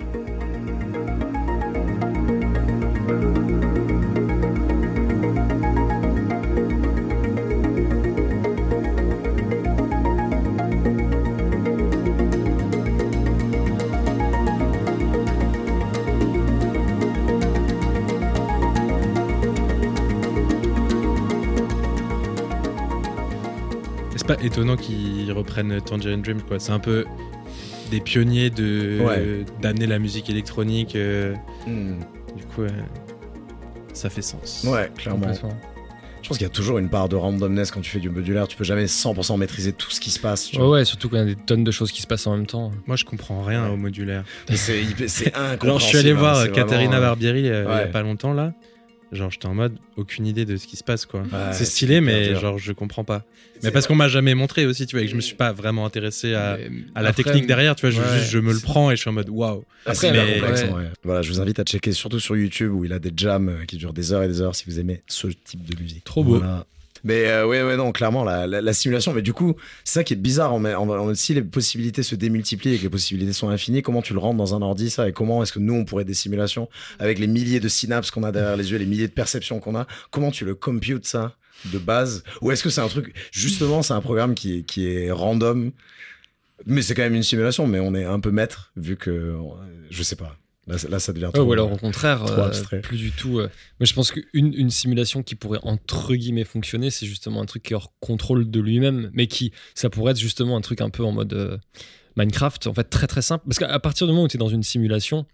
C'est pas étonnant qu'ils reprennent Tangerine Dream, quoi. C'est un peu des pionniers de Ouais. d'amener la musique électronique. euh, Hmm. du coup, euh, ça fait sens. Ouais, clairement. Je pense qu'il y a toujours une part de randomness quand tu fais du modulaire. Tu peux jamais 100% maîtriser tout ce qui se passe. tu Ouais, vois. ouais, surtout quand il y a des tonnes de choses qui se passent en même temps. Moi, je comprends rien Ouais. au modulaire. C'est incompréhensible. Genre, je suis allé hein, voir Katharina vraiment, euh, Barbieri euh, il y a pas longtemps là. Genre, j'étais en mode aucune idée de ce qui se passe, quoi. Ouais, c'est stylé, mais dur. genre, je comprends pas. Mais parce qu'on m'a jamais montré aussi, tu vois, et que je me suis pas vraiment intéressé à, la après, technique derrière, tu vois. Je, juste, je me le prends et je suis en mode waouh. Ah, c'est Après, hyper mais- complexe, ouais. ouais. Voilà, je vous invite à checker surtout sur YouTube où il a des jams euh, qui durent des heures et des heures si vous aimez ce type de musique. Trop beau. Voilà. Mais euh, ouais, ouais, non, clairement, la, la, la simulation. Mais du coup, c'est ça qui est bizarre. En, en, en- si les possibilités se démultiplient et que les possibilités sont infinies, comment tu le rentres dans un ordi, ça Et comment est-ce que nous, on pourrait des simulations avec les milliers de synapses qu'on a derrière les yeux, les milliers de perceptions qu'on a Comment tu le computes, ça de base? Ou est-ce que c'est un truc, justement, c'est un programme qui est, qui est random? Mais c'est quand même une simulation, mais on est un peu maître, vu que. euh, Je sais pas. Là, là, ça devient trop. ou alors au contraire, euh, plus du tout. euh. Moi, je pense qu'une une simulation qui pourrait entre guillemets fonctionner, c'est justement un truc qui est hors contrôle de lui-même, mais qui, ça pourrait être justement un truc un peu en mode euh, Minecraft, en fait très très simple. Parce qu'à partir du moment où tu es dans une simulation,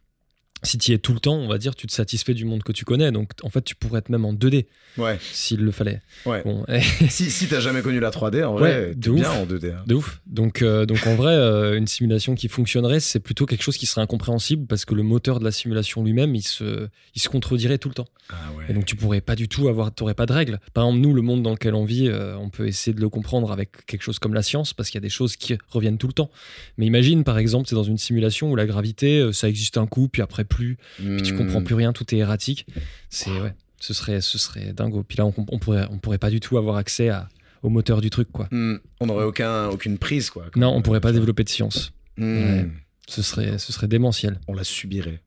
si tu y es tout le temps, on va dire, tu te satisfais du monde que tu connais. Donc en fait, tu pourrais être même en 2D Ouais, s'il le fallait. ouais. Bon, si si t'as jamais connu la 3D, en vrai, Ouais, de bien ouf. en 2D. hein. De ouf. Donc, euh, donc en vrai, euh, une simulation qui fonctionnerait, c'est plutôt quelque chose qui serait incompréhensible parce que le moteur de la simulation lui-même, il se, il se contredirait tout le temps. Ah ouais. Et donc tu pourrais pas du tout avoir, t'aurais pas de règles. Par exemple, nous, le monde dans lequel on vit, euh, on peut essayer de le comprendre avec quelque chose comme la science parce qu'il y a des choses qui reviennent tout le temps. Mais imagine, par exemple, c'est dans une simulation où la gravité, ça existe un coup, puis après plus, puis tu Hmm. comprends plus rien, tout est erratique. C'est ouais, ce serait, ce serait dingo. Puis là, on, on pourrait, on pourrait pas du tout avoir accès à, au moteur du truc, quoi. Hmm. On n'aurait aucun, aucune prise, quoi. Non, on pourrait pas développer de science. Hmm. Ouais. Ce serait, ce serait démentiel. On la subirait,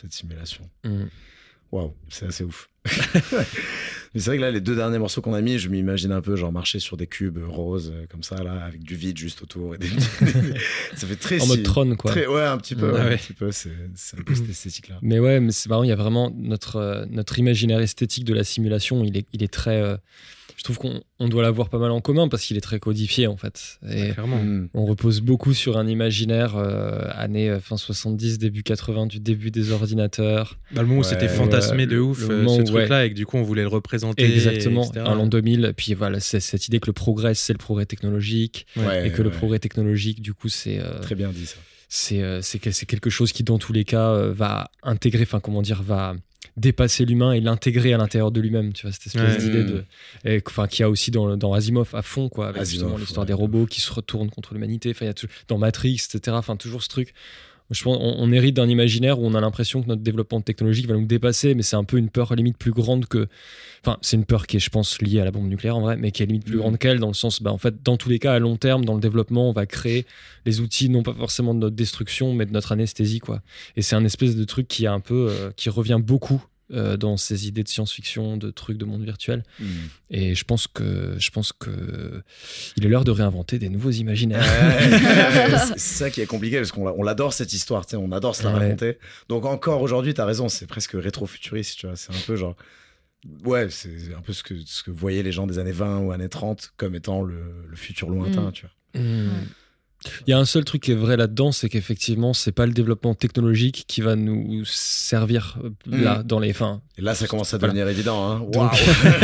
cette simulation. Mm. Waouh, c'est assez ouf. Mais c'est vrai que là, les deux derniers morceaux qu'on a mis, je m'imagine un peu genre marcher sur des cubes roses euh, comme ça, là, avec du vide juste autour. Et des... ça fait très. En mode trône, quoi. très- ouais, un petit peu. Ah ouais, ouais. Un petit peu. C'est c'est un peu cette esthétique-là. Mais ouais, mais c'est marrant, il y a vraiment notre, euh, notre imaginaire esthétique de la simulation, il est, il est très. euh, je trouve qu'on on doit l'avoir pas mal en commun parce qu'il est très codifié en fait. Et Clairement. Mm. on repose beaucoup sur un imaginaire euh, années euh, fin 70, début 80, du début des ordinateurs. Dans le moment où Ouais, c'était fantasmé de ouf, le euh, moment ce truc-là, et que du coup on voulait le représenter. Exactement, un l'an 2000. Puis voilà, c'est cette idée que le progrès, c'est le progrès technologique. Ouais, et que le progrès technologique, du coup, c'est. euh, Très bien dit ça. c'est euh, c'est que- c'est quelque chose qui dans tous les cas euh, va intégrer enfin comment dire va dépasser l'humain et l'intégrer à l'intérieur de lui-même tu vois cette espèce Ouais. d'idée Mm. de et que- enfin qu'il y a aussi dans, dans Asimov à fond quoi avec Asimov, justement l'histoire ouais. des robots qui se retournent contre l'humanité enfin il y a tout- dans Matrix etc enfin toujours ce truc je pense on, on hérite d'un imaginaire où on a l'impression que notre développement technologique va nous dépasser mais c'est un peu une peur limite plus grande que enfin c'est une peur qui est je pense liée à la bombe nucléaire en vrai mais qui est limite plus Mm. grande qu'elle dans le sens bah en fait dans tous les cas à long terme dans le développement on va créer les outils non pas forcément de notre destruction mais de notre anesthésie quoi et c'est un espèce de truc qui est un peu euh, qui revient beaucoup euh, dans ces idées de science-fiction de trucs de monde virtuel Mm. et je pense que je pense que il est l'heure de réinventer des nouveaux imaginaires Ouais, c'est ça qui est compliqué parce qu'on on l'adore cette histoire, tu sais, on adore se la Ouais. raconter. Donc encore aujourd'hui, t'as raison, c'est presque rétro-futuriste, tu vois. C'est un peu genre. Ouais, c'est un peu ce que, ce que voyaient les gens des années 20 ou années 30 comme étant le, le futur lointain, Mm. tu vois. Hmm. Il y a un seul truc qui est vrai là-dedans, c'est qu'effectivement, c'est pas le développement technologique qui va nous servir euh, là dans les fins. Et là, ça commence à Voilà. devenir évident, hein.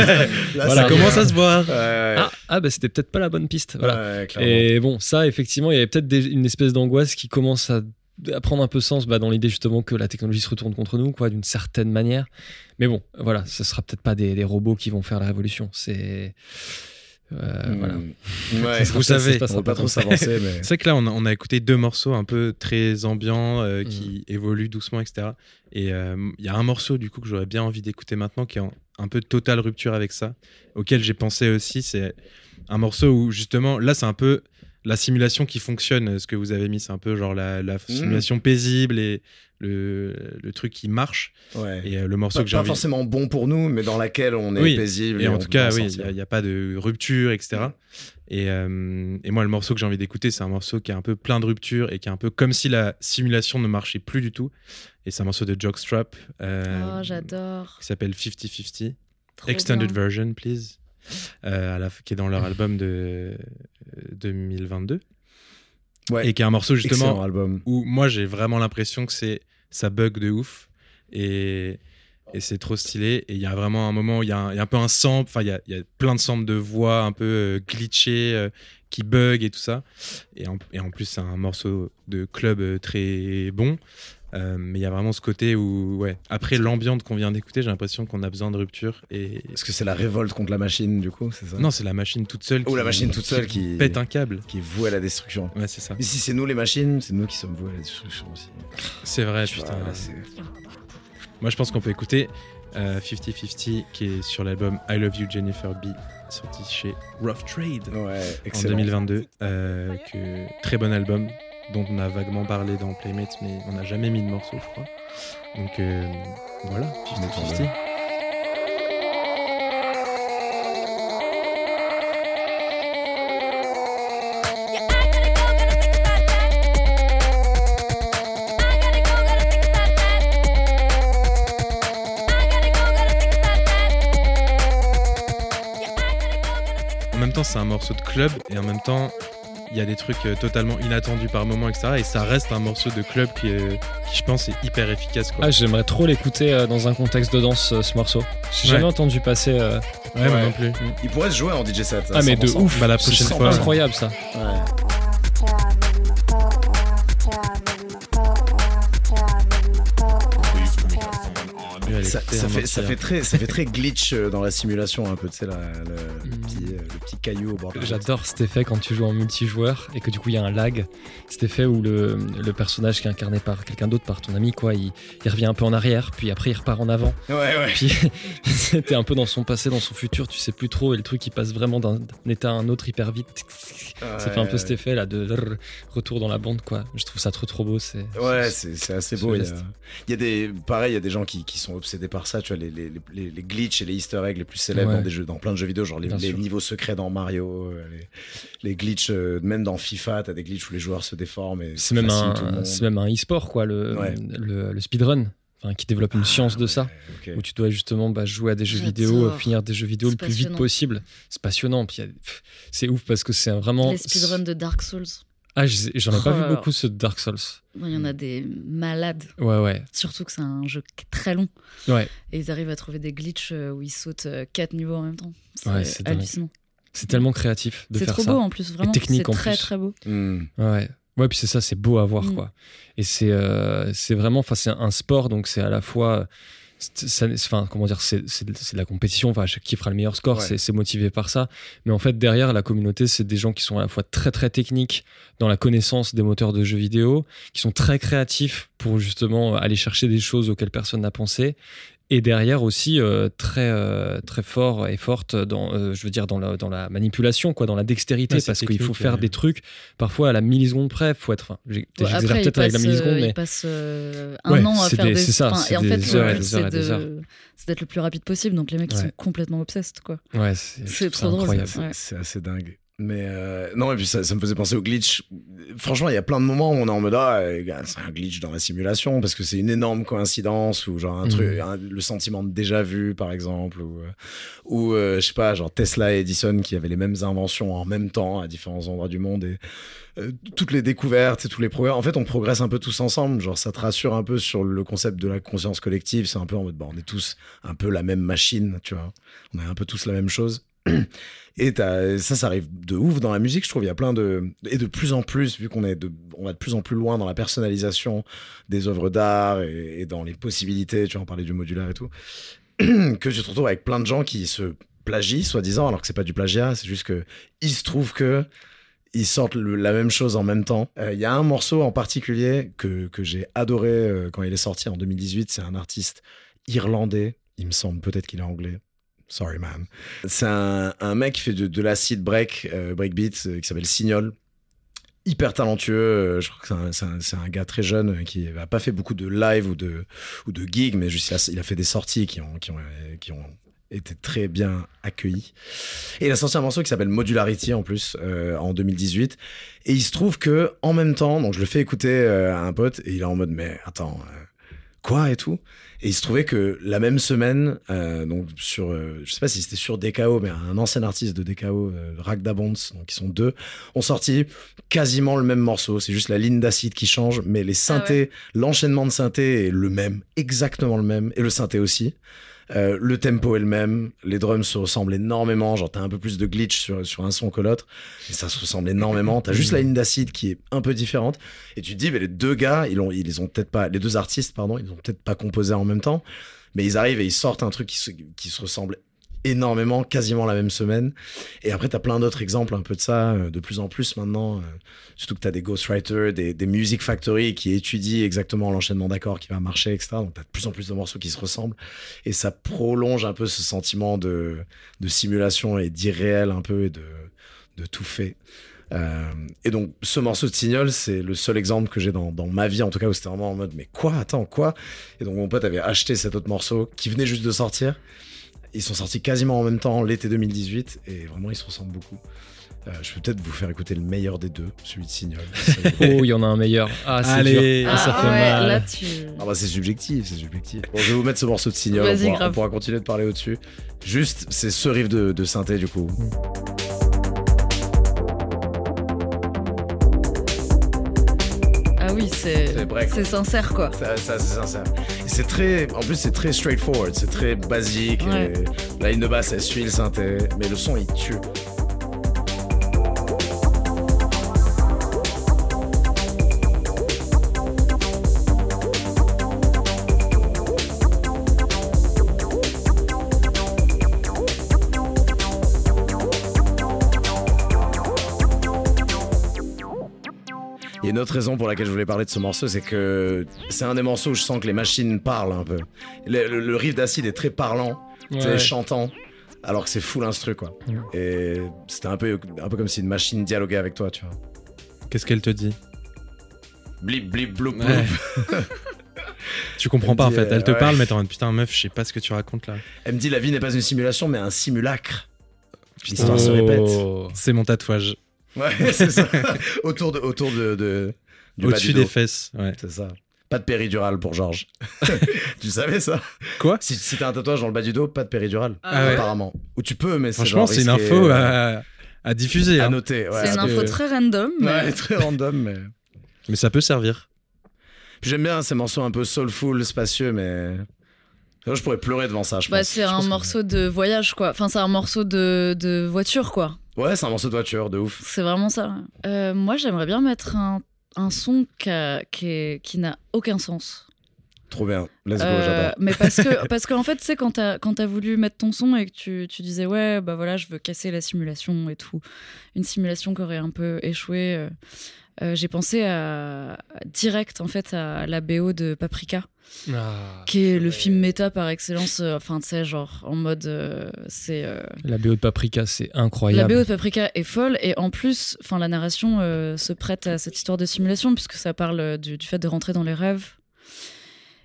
Là, Voilà. ça commence à se voir. Ouais, Ah, ah bah c'était peut-être pas la bonne piste. Voilà. ouais, clairement. Et bon, ça, effectivement, il y avait peut-être des- une espèce d'angoisse qui commence à, à prendre un peu sens bah, dans l'idée justement que la technologie se retourne contre nous, quoi, d'une certaine manière. Mais bon, voilà, ce sera peut-être pas des, des robots qui vont faire la révolution. C'est. Euh, Mm. voilà. Ouais, vous savez, on va pas trop s'avancer, mais. C'est vrai que là, on a, on a écouté deux morceaux un peu très ambiants euh, Mm. qui évoluent doucement, etc. Et euh, il y a un morceau du coup que j'aurais bien envie d'écouter maintenant qui est en- un peu totale rupture avec ça, auquel j'ai pensé aussi. C'est un morceau où justement, là, c'est un peu la simulation qui fonctionne. Ce que vous avez mis, c'est un peu genre la, la simulation paisible et le, le truc qui marche. Ouais. Et euh, le morceau Pas, que j'ai pas envie. forcément bon pour nous, mais dans laquelle on est Oui. paisible. Et en tout cas, oui, il n'y a, pas de rupture, etc. Et, euh, et moi, le morceau que j'ai envie d'écouter, c'est un morceau qui est un peu plein de ruptures et qui est un peu comme si la simulation ne marchait plus du tout. Et c'est un morceau de Jockstrap euh, Oh, j'adore. qui s'appelle 50-50. Trop Extended bien. version, please. Euh, à la, qui est dans leur album de euh, 2022. Ouais. Et qui est un morceau justement album. où moi j'ai vraiment l'impression que c'est ça bug de ouf. Et, et c'est trop stylé. Et il y a vraiment un moment où il y, y a un peu un sample. Enfin il y y a plein de samples de voix un peu euh, glitchées euh, qui bug et tout ça. Et en, et en plus c'est un morceau de club euh, très bon Euh, mais il y a vraiment ce côté où ouais après l'ambiance qu'on vient d'écouter j'ai l'impression qu'on a besoin de rupture et Est-ce que c'est la révolte contre la machine, du coup ça? Non c'est la machine toute seule Ou la machine toute seule qui- pète un câble Qui est vouée à la destruction. ouais c'est ça Et si c'est nous les machines, c'est nous qui sommes voués à la destruction aussi. c'est vrai Tu vois, putain là, Moi, je pense qu'on peut écouter euh, 50-50 qui est sur l'album I Love You Jennifer B, sorti chez Rough Trade Ouais, en excellent. 2022. euh, que, très bon album dont on a vaguement parlé dans Playmates, mais on n'a jamais mis de morceau, je crois. Donc euh, voilà, 50-50. En même temps, c'est un morceau de club et en même temps, il y a des trucs euh, totalement inattendus par moment, etc. Et ça reste un morceau de club qui, qui je pense, est hyper efficace. Quoi. Ah, j'aimerais trop l'écouter euh, dans un contexte de danse, euh, ce morceau. J'ai Ouais. jamais entendu passer. euh, ouais, non plus. Il pourrait se jouer en DJ set. Ah, mais de 100%. ouf. Bah, la C'est prochaine 100%. fois. incroyable ça. Ouais. Ça, fait, ça, fait très, ça fait très glitch euh, dans la simulation, un peu, tu sais, le, le Mm. petit, euh, le petit caillou au bord de. J'adore cet effet quand tu joues en multijoueur et que du coup il y a un lag. Cet effet où le, le personnage qui est incarné par quelqu'un d'autre, par ton ami, quoi, il, il revient un peu en arrière, puis après il repart en avant. Ouais, ouais. Puis c'était un peu dans son passé, dans son futur, tu sais plus trop, et le truc il passe vraiment d'un état à un autre hyper vite. Ça fait un peu cet effet là de retour dans la bande, quoi. Je trouve ça trop trop beau. C'est Ouais, c'est assez beau. Il y, a, il y a des, pareil, il y a des gens qui, qui sont obsédés obsédé par ça, tu vois, les, les, les, les glitches et les easter eggs les plus célèbres Ouais. dans, des jeux, dans plein de jeux vidéo, genre les, niveaux secrets dans Mario, euh, les, les glitches, euh, même dans FIFA, t'as des glitches où les joueurs se déforment. C'est même, même un e-sport, quoi, le, Ouais. le, le speedrun, enfin, qui développe une science de ça. Où tu dois justement bah, jouer à des jeux vidéo, euh, finir des jeux vidéo le plus vite possible. C'est passionnant. C'est ouf parce que c'est un vraiment. Les speedruns de Dark Souls. Ah, je- j'en ai pas Oh vu là. beaucoup ce Dark Souls. Il y en a des malades. Ouais, ouais, Surtout que c'est un jeu qui est très long. ouais. Et ils arrivent à trouver des glitches euh, où ils sautent euh, quatre niveaux en même temps. C'est Ouais, c'est hallucinant. C'est tellement créatif de C'est faire trop ça. beau en plus, vraiment. technique C'est en très plus. très beau. Hmm. Ouais. Ouais, puis c'est ça, c'est beau à voir, Mm. quoi. Et c'est euh, c'est vraiment, enfin, c'est un sport, donc c'est à la fois. Ça- Enfin, comment dire, c'est de la compétition. Enfin, qui fera le meilleur score, Ouais. c'est motivé par ça. Mais en fait, derrière la communauté, c'est des gens qui sont à la fois très très techniques dans la connaissance des moteurs de jeux vidéo, qui sont très créatifs pour justement aller chercher des choses auxquelles personne n'a pensé. Et derrière aussi euh, très euh, très fort et forte dans euh, je veux dire dans la dans la manipulation quoi dans la dextérité Ouais, parce qu'il faut faire ouais. des trucs parfois à la milliseconde près faut être enfin j'ai- Ouais, j'exagère ils peut-être avec la milliseconde euh, mais ils passent euh, un Ouais, an à c'est faire des- des. c'est ça, enfin, et en des fait, heures le et but, des heures c'est d'être le plus rapide possible. Donc les mecs, ils Ouais. sont complètement obsessed, quoi. ouais c'est trop drôle. Ouais. C'est assez dingue. Mais euh, non, et puis ça, ça me faisait penser au glitch. Franchement, il y a plein de moments où on est en mode ah, c'est un glitch dans la simulation parce que c'est une énorme coïncidence ou genre un Mhm. truc, un- le sentiment de déjà vu par exemple ou euh, ou euh, je sais pas, genre Tesla et Edison qui avaient les mêmes inventions en même temps à différents endroits du monde et euh, toutes les découvertes et tous les progrès. En fait, on progresse un peu tous ensemble. Genre, ça te rassure un peu sur le concept de la conscience collective. C'est un peu en mode, bah, on est tous un peu la même machine, tu vois. On est un peu tous la même chose. Et ça, ça arrive de ouf dans la musique, je trouve. Il y a plein de. Et de plus en plus, vu qu'on va de plus en plus loin dans la personnalisation des œuvres d'art et, dans les possibilités, tu vois, on parlait du modulaire et tout, que je te retrouve avec plein de gens qui se plagient, soi-disant, alors que c'est pas du plagiat, c'est juste que il se trouve que ils sortent la même chose en même temps. Euh, Il y a un morceau en particulier que, que j'ai adoré euh, quand il est sorti en 2018. C'est un artiste irlandais. Il me semble peut-être qu'il est anglais. Sorry man. C'est un, mec qui fait de, de l'acid break, euh, breakbeat, euh, qui s'appelle Signol. Hyper talentueux. euh, je crois que c'est un, gars très jeune qui n'a pas fait beaucoup de live ou de, ou gigs, mais juste il a, il a fait des sorties qui ont, qui très bien accueillies. Et il a sorti un morceau qui s'appelle Modularity en plus en 2018. Et il se trouve que en même temps, donc je le fais écouter à un pote et il est en mode mais attends quoi et tout? Et il se trouvait que la même semaine, euh, donc sur, euh, je sais pas si c'était sur DKO, mais un ancien artiste de DKO, euh, Ragda Bonds, donc ils sont deux, ont sorti quasiment le même morceau. C'est juste la ligne d'acide qui change, mais les synthés, l'enchaînement de synthés est le même, exactement le même, et le synthé aussi. Euh, le tempo est le même, les drums se ressemblent énormément, genre t'as un peu plus de glitch sur, sur un son que l'autre, et ça se ressemble énormément. T'as juste la ligne d'acide qui est un peu différente, et tu te dis, mais les deux gars, ils ont, ont peut-être pas, les deux artistes, pardon, ils ont peut-être pas composé en même temps, mais ils arrivent et ils sortent un truc qui se, qui se ressemble énormément, quasiment la même semaine. Et après, t'as plein d'autres exemples un peu de ça, euh, de plus en plus maintenant. euh, surtout que t'as des ghostwriters, des, music factory qui étudient exactement l'enchaînement d'accords qui va marcher, etc. Donc t'as de plus en plus de morceaux qui se ressemblent. Et ça prolonge un peu ce sentiment de, de simulation et d'irréel un peu et de, de tout fait. Euh, et donc, ce morceau de Signol, c'est le seul exemple que j'ai dans, dans ma vie, en tout cas, où c'était vraiment en mode, mais quoi, attends, quoi? Et donc, mon pote avait acheté cet autre morceau qui venait juste de sortir. Ils sont sortis quasiment en même temps l'été 2018 et vraiment, ils se ressemblent beaucoup. Euh, je peux peut-être vous faire écouter le meilleur des deux, celui de Signol. oh il y en a un meilleur ah c'est Allez. dur Ah, Ah, ça fait ouais, mal là tu. Ah bah c'est subjectif, c'est subjectif. Bon, je vais vous mettre ce morceau de Signol, on pourra, on grave. pourra continuer de parler au-dessus. Juste, c'est ce riff de, de synthé du coup. Ah oui, c'est. Sincère, quoi. Ça, ça, c'est sincère. C'est très, en plus c'est très straightforward, c'est très basique. Ouais. la ligne de basse elle suit le synthé, mais le son il tue. Autre raison pour laquelle je voulais parler de ce morceau, c'est que c'est un des morceaux où je sens que les machines parlent un peu. Le, le- le riff d'acide est très parlant, Ouais. chantant, alors que c'est full instru quoi. Ouais. Et c'était un peu, un peu comme si une machine dialoguait avec toi, tu vois. Qu'est-ce qu'elle te dit Blip, blip, bloup, Ouais. bloup. Tu comprends pas en fait. Elle te euh, ouais. parle, mais t'es en mode putain, meuf, je sais pas ce que tu racontes là. Elle me dit la vie n'est pas une simulation, mais un simulacre. L'histoire se répète. Oh. C'est mon tatouage. Ouais, c'est ça. autour de, autour de, de du Au-dessus des fesses. Ouais. C'est ça. Pas de péridurale pour Georges. tu savais ça? Quoi? Si, si t'as un tatouage dans le bas du dos, pas de péridurale. Ah ouais. Apparemment. Ou tu peux, mais c'est Franchement, c'est une info euh, à, à diffuser. à hein. noter. Ouais, C'est une info que- très random. mais- Ouais, très random, mais. Mais ça peut servir. Puis j'aime bien ces morceaux un peu soulful, spacieux, mais. Je pourrais pleurer devant ça, je Bah, pense. c'est un pense que- morceau de voyage, quoi. Enfin, c'est un morceau de, de voiture, quoi. Ouais, c'est un morceau de voiture, de ouf. C'est vraiment ça. Euh, moi, j'aimerais bien mettre un, un son qui, qui, n'a aucun sens. Trop bien. Let's go, Euh, mais parce que parce qu'en fait, tu sais, quand t'as quand t'as voulu mettre ton son et que tu, tu disais ouais, bah voilà, je veux casser la simulation et tout, une simulation qui aurait un peu échoué. euh, euh, j'ai pensé à direct en fait à la BO de Paprika, Ah. qui est le film méta par excellence. euh, Enfin, tu sais, genre en mode euh, c'est euh, La BO de Paprika, c'est la incroyable. BO de Paprika est folle et en plus, enfin la narration euh, se prête à cette histoire de simulation puisque ça parle du, du fait de rentrer dans les rêves.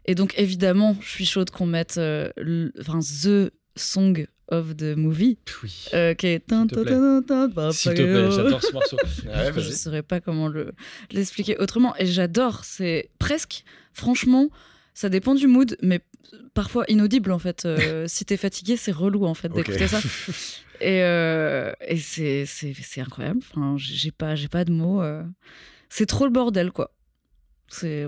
Et donc évidemment, je suis chaude qu'on mette euh, le- enfin the song of the movie Oui. euh, qui est S'il te plaît, j'adore ce morceau. Ouais, je vas-y. saurais pas comment le l'expliquer autrement et j'adore, c'est presque franchement ça dépend du mood mais parfois inaudible en fait Euh, si t'es fatigué c'est relou en fait d'écouter ça et, euh, et c'est, c'est, c'est incroyable. Enfin, j'ai pas, j'ai pas de mots. euh. C'est trop le bordel, quoi. C'est,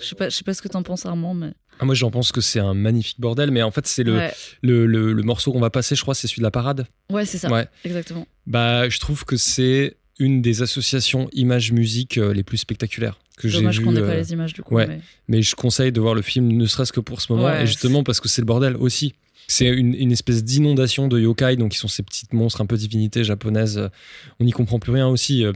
je sais pas, je sais pas ce que t'en penses, Armand, mais Ah, moi, j'en pense que c'est un magnifique bordel, mais en fait, c'est le, ouais, le, le- le morceau qu'on va passer, je crois, c'est celui de la parade. ouais, c'est ça, Ouais. exactement. Bah, je trouve que c'est une des associations image-musique euh, les plus spectaculaires que j'ai Dommage vues. qu'on n'ait euh, pas les images du coup. ouais. mais- Mais je conseille de voir le film, ne serait-ce que pour ce moment, Ouais, et justement parce que c'est le bordel aussi. C'est une, une espèce d'inondation de yokai, donc qui sont ces petites monstres un peu divinités japonaises. euh, On n'y comprend plus rien aussi euh,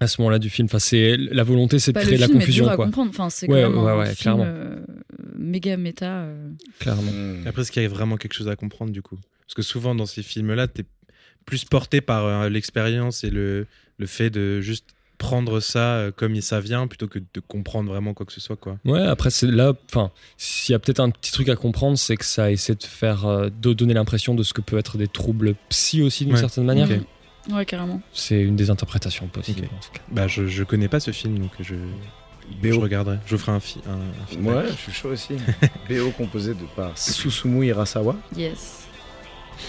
à ce moment-là du film. Enfin, c'est la volonté, c'est de Bah, créer le la film confusion, est dur à quoi. comprendre. Enfin, c'est Ouais, ouais, un ouais, clairement. euh, méga méta. euh. Clairement. Mm. Après, est-ce qu'il y a vraiment quelque chose à comprendre du coup? Parce que souvent dans ces films-là, t'es plus porté par euh, l'expérience et le, le fait de juste prendre ça euh, comme ça vient plutôt que de comprendre vraiment quoi que ce soit. quoi. Ouais, après, c'est là, enfin, s'il y a peut-être un petit truc à comprendre, c'est que ça essaie de faire, euh, de donner l'impression de ce que peut être des troubles psy aussi d'une Ouais. certaine manière. Ok. Ouais, carrément. C'est une des interprétations possibles. En tout cas. Bah, je, je connais pas ce film donc je, je BO. regarderai. Je vous ferai un, fi- un, un film. Ouais, je suis chaud aussi. BO composé de par Susumu Hirasawa. Yes.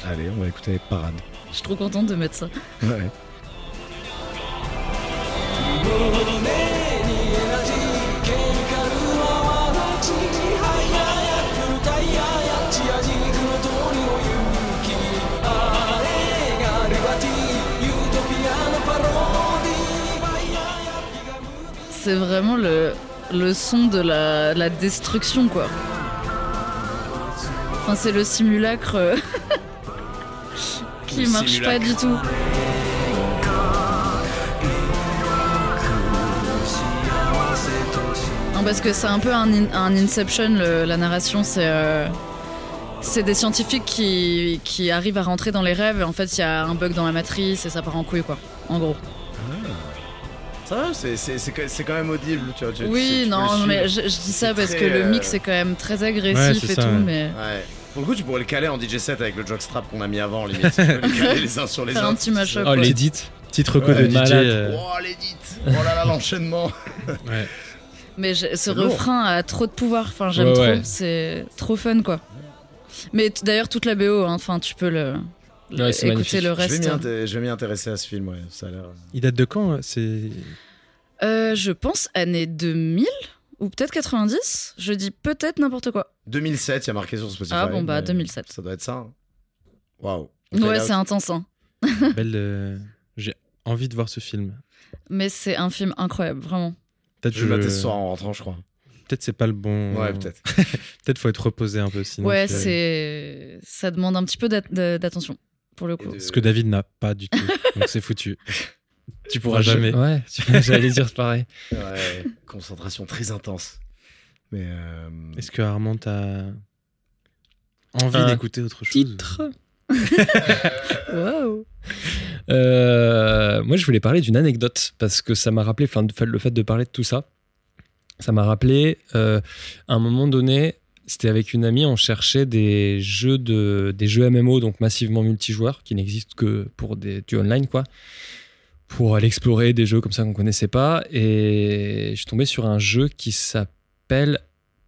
Allez, on va écouter Parade. Je suis trop contente de mettre ça. Ouais. 'C'est vraiment le, le son de la, la destruction, quoi. Enfin, c'est le simulacre euh, qui Le marche simulacre. pas du tout. Non, parce que c'est un peu un, in- un Inception, le- la narration. C'est euh, c'est des scientifiques qui, qui arrivent à rentrer dans les rêves et en fait, il y a un bug dans la matrice et ça part en couille, quoi. En gros. Ça c'est- c'est c'est quand même audible. Tu vois, tu- Oui, tu non, mais je, je dis ça parce très, que le euh, mix est quand même très agressif et ça, tout, ouais. mais Ouais. Pour le coup, tu pourrais le caler en DJ set avec le jockstrap qu'on a mis avant, limite. Tu peux les caler les uns sur les autres. un petit mashup. Oh, l'édit. Petite reco de DJ. euh, Oh, l'édit Oh là là, l'enchaînement ouais. mais je- ce refrain a trop de pouvoir. Enfin, j'aime Ouais, trop. ouais. C'est trop fun, quoi. Mais d'ailleurs, toute la BO, hein, enfin, tu peux le- Ouais, c'est écouter magnifique. le Je vais reste. je vais m'y intéresser à ce film, ouais. Ça a l'air. Il date de quand euh, C'est Euh, je pense année 2000 ou peut-être 90. Je dis peut-être n'importe quoi. 2007, il y a marqué sur Spotify. Ah bon, bah, mais 2007. Ça doit être ça. hein. Waouh. Ouais, c'est intense. hein. belle. euh, J'ai envie de voir ce film. Mais c'est un film incroyable, vraiment. Peut-être Je vais le ce soir en rentrant, je crois. Peut-être c'est pas le bon. Ouais, peut-être. Peut-être faut être reposé un peu sinon. ouais, c'est ça demande un petit peu d'attention pour le coup. De- Ce que David n'a pas du tout. Donc c'est foutu. Tu pourras je- jamais. Ouais, j'allais dire pareil. Ouais, concentration très intense. Mais. euh, Est-ce que Armand a envie Un d'écouter autre chose Titre. Waouh. Euh, moi, je voulais parler d'une anecdote parce que ça m'a rappelé enfin, le fait- le fait de parler de tout ça. Ça m'a rappelé, euh, à un moment donné, c'était avec une amie, on cherchait des jeux, de, des jeux MMO, donc massivement multijoueurs, qui n'existent que pour des, du online, quoi. Pour aller explorer des jeux comme ça qu'on connaissait pas. Et je suis tombé sur un jeu qui s'appelle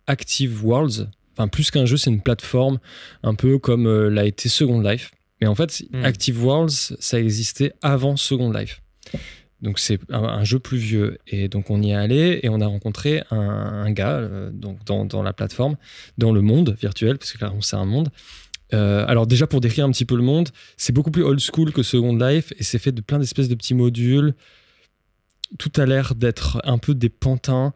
Active Worlds. Enfin, plus qu'un jeu, c'est une plateforme, un peu comme euh, l'a été Second Life. Mais en fait, Hmm. Active Worlds, ça existait avant Second Life. Donc c'est un, jeu plus vieux. Et donc on y est allé et on a rencontré un, gars euh, donc dans, dans la plateforme, dans le monde virtuel, parce que là c'est un monde. Euh, alors déjà pour décrire un petit peu le monde, c'est beaucoup plus old school que Second Life et c'est fait de plein d'espèces de petits modules. Tout a l'air d'être un peu des pantins,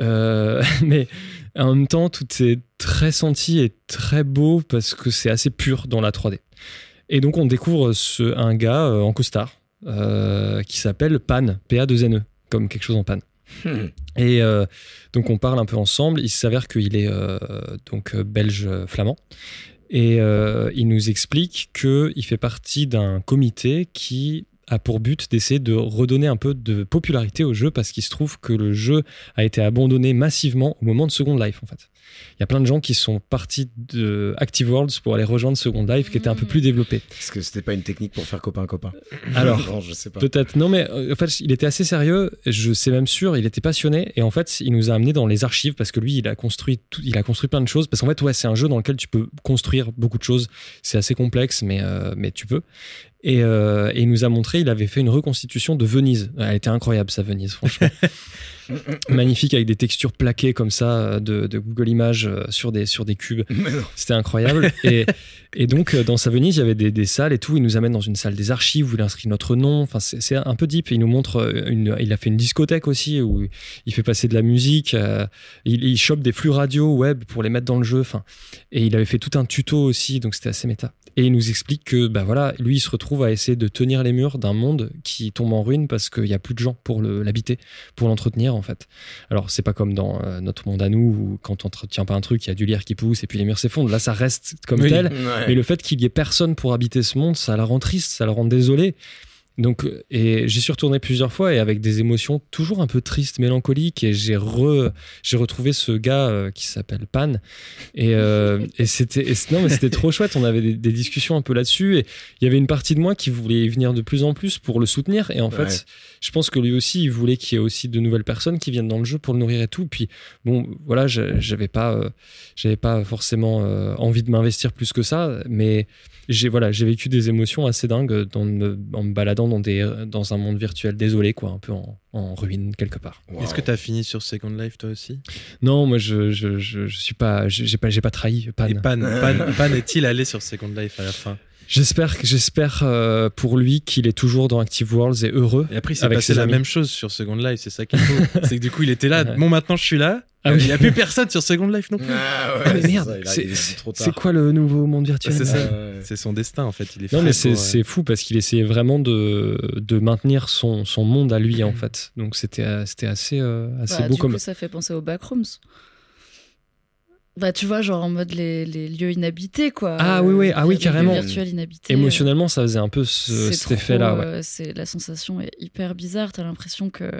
euh, mais en même temps tout est très senti et très beau parce que c'est assez pur dans la 3D. Et donc on découvre ce, un gars en costard euh, qui s'appelle Pan, PA2NE, E, comme quelque chose en panne. Hmm. Et euh, donc on parle un peu ensemble. Il s'avère qu'il est euh, donc belge flamand. Et il nous explique qu'il fait partie d'un comité qui a pour but d'essayer de redonner un peu de popularité au jeu parce qu'il se trouve que le jeu a été abandonné massivement au moment de Second Life en fait. Il y a plein de gens qui sont partis de Active Worlds pour aller rejoindre Second Life qui était un peu plus développé. Est-ce que c'était pas une technique pour faire copain-copain Alors, Non, je sais pas. Peut-être. Non, mais euh, en fait, il était assez sérieux. Je sais même sûr, il était passionné. Et en fait, il nous a amené dans les archives parce que lui, il a construit, tout, il a construit plein de choses. Parce qu'en fait, ouais, c'est un jeu dans lequel tu peux construire beaucoup de choses. C'est assez complexe, mais, euh, mais tu peux. Et, euh, et il nous a montré, il avait fait une reconstitution de Venise. Elle était incroyable, sa Venise, franchement. Magnifique, avec des textures plaquées comme ça euh, de, de Google Images euh, sur des, sur des cubes. C'était incroyable. et, et donc, euh, dans sa Venise, il y avait des, des salles et tout. Il nous amène dans une salle des archives où il inscrit notre nom. Enfin, c'est un peu deep. Il nous montre, euh, une, il a fait une discothèque aussi où il fait passer de la musique. euh, il, il chope des flux radio web pour les mettre dans le jeu. Enfin, et il avait fait tout un tuto aussi. Donc, c'était assez méta. Et il nous explique que, bah voilà, lui, il se retrouve à essayer de tenir les murs d'un monde qui tombe en ruine parce qu'il n'y a plus de gens pour le- l'habiter, pour l'entretenir, en fait. Alors, c'est pas comme dans euh, notre monde à nous où quand on entretient pas un truc, il y a du lierre qui pousse et puis les murs s'effondrent. Là, ça reste comme Oui. tel. Ouais. Mais le fait qu'il y ait personne pour habiter ce monde, ça la rend triste, ça la rend désolée. Donc, et j'y suis retourné plusieurs fois et avec des émotions toujours un peu tristes, mélancoliques. Et j'ai re, j'ai retrouvé ce gars euh, qui s'appelle Pan. Et, euh, et c'était, non, mais c'était trop chouette. On avait des, des discussions un peu là-dessus. Et il y avait une partie de moi qui voulait y venir de plus en plus pour le soutenir. Et en Ouais. fait, je pense que lui aussi, il voulait qu'il y ait aussi de nouvelles personnes qui viennent dans le jeu pour le nourrir et tout. Puis, bon, voilà, je- j'avais pas, euh, j'avais pas forcément envie de m'investir plus que ça, mais j'ai voilà, j'ai vécu des émotions assez dingues dans me- en me baladant dans des dans un monde virtuel désolé quoi, un peu en, en ruine quelque part. Wow. Est-ce que tu as fini sur Second Life toi aussi? Non, moi je je, je, je suis pas j'ai pas j'ai pas trahi Pan. Et Pan, Pan, Pan est-il allé sur Second Life à la fin? J'espère j'espère euh, pour lui qu'il est toujours dans Active Worlds et heureux. Et après, il s'est Avec passé la amis. même chose sur Second Life, c'est ça qui est faux. c'est que du coup, il était là, Ouais. bon, maintenant je suis là. Ah il n'y a plus personne sur Second Life non plus. Ah ouais, Ah, mais c'est merde, c'est- C'est quoi le nouveau monde virtuel? Ouais, c'est. C'est son destin en fait. Il est Non, mais c'est euh, c'est fou parce qu'il essayait vraiment de, de maintenir son, son monde à lui, en fait. Donc c'était euh, c'était assez, euh, assez Bah, beau du comme. coup, ça fait penser aux backrooms. Bah, tu vois, genre en mode les, les lieux inhabités, quoi. Ah oui, oui, ah oui, Les lieux carrément. virtuels inhabités. Émotionnellement, ça faisait un peu ce- cet effet-là. Ouais. euh, c'est la sensation est hyper bizarre. T'as l'impression que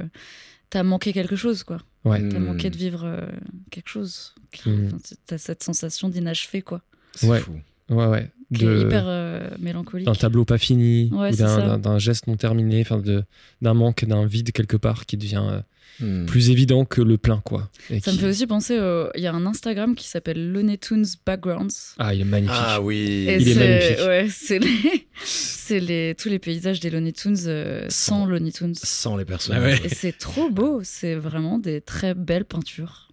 t'as manqué quelque chose, quoi. Ouais. T'as Hmm. manqué de vivre euh, quelque chose. Hmm. T'as cette sensation d'inachevé, quoi. C'est Ouais. fou. Ouais, ouais. De- hyper euh, mélancolique. D'un tableau pas fini, Ouais, ou d'un- geste non terminé, enfin de- d'un manque, d'un vide quelque part qui devient euh, Hmm. plus évident que le plein, quoi. Et Ça qui- me fait aussi penser. au- Il y a un Instagram qui s'appelle Looney Tunes Backgrounds. Ah, il est magnifique. Ah oui. Et Il est c'est- magnifique. Ouais, c'est les, c'est les, tous les paysages des Looney Tunes euh, sans Looney Tunes. Sans les Ah personnages. ouais. Et c'est trop beau. C'est vraiment des très belles peintures.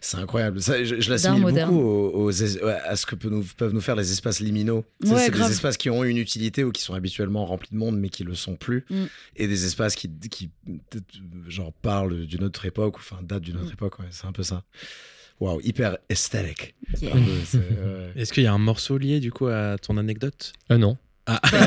C'est incroyable. Ça, je je l'assimile beaucoup aux, aux à ce que nous, peuvent nous faire les espaces liminaux. Ouais, c'est des espaces qui ont une utilité ou qui sont habituellement remplis de monde mais qui le sont plus. Mm. Et des espaces qui, qui genre parlent d'une autre époque ou enfin datent d'une autre Mm. époque. ouais. C'est un peu ça. Waouh, hyper esthétique. Yeah. Ouais. Est-ce qu'il y a un morceau lié du coup à ton anecdote? Euh, non. Ah. Bah,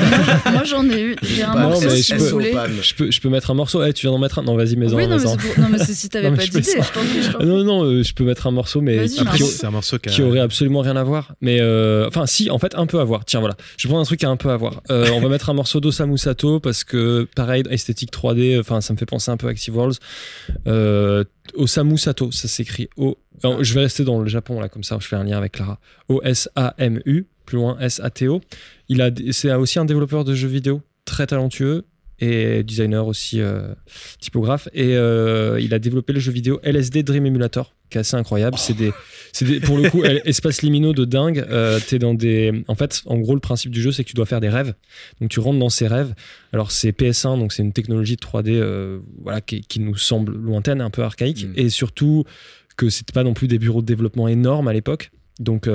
moi, moi, j'en ai eu. J'ai un morceau si je peux-. Je peux, je peux mettre un morceau. Eh, tu viens d'en mettre un Non, vas-y, mais Oui, non, mais pour- non, mais c'est si t'avais pas d'idée. ça. Je. Non, non, euh, je peux mettre un morceau, mais qui, un morceau qui, aurait absolument rien à voir. Mais euh, enfin, si, en fait, un peu à voir. Tiens, voilà. Je vais prendre un truc qui a un peu à voir. Euh, on va mettre un morceau d'Osamu Sato parce que, pareil, esthétique 3D, enfin, ça me fait penser un peu à Active Worlds. Euh, Osamu Sato, ça s'écrit O. alors, je vais rester dans le Japon, là, comme ça, je fais un lien avec Clara. O-S-A-M-U, plus loin S-A-T-O. C'est aussi un développeur de jeux vidéo très talentueux et designer aussi euh, typographe. Et euh, il a développé le jeu vidéo LSD Dream Emulator qui est assez incroyable. C'est des, pour le coup espace liminaux de dingue. Euh, dans des en fait en gros le principe du jeu c'est que tu dois faire des rêves. Donc tu rentres dans ces rêves. Alors c'est PS1 donc c'est une technologie de 3D euh, voilà qui, qui nous semble lointaine un peu archaïque. Mm. et surtout que c'était pas non plus des bureaux de développement énormes à l'époque. Donc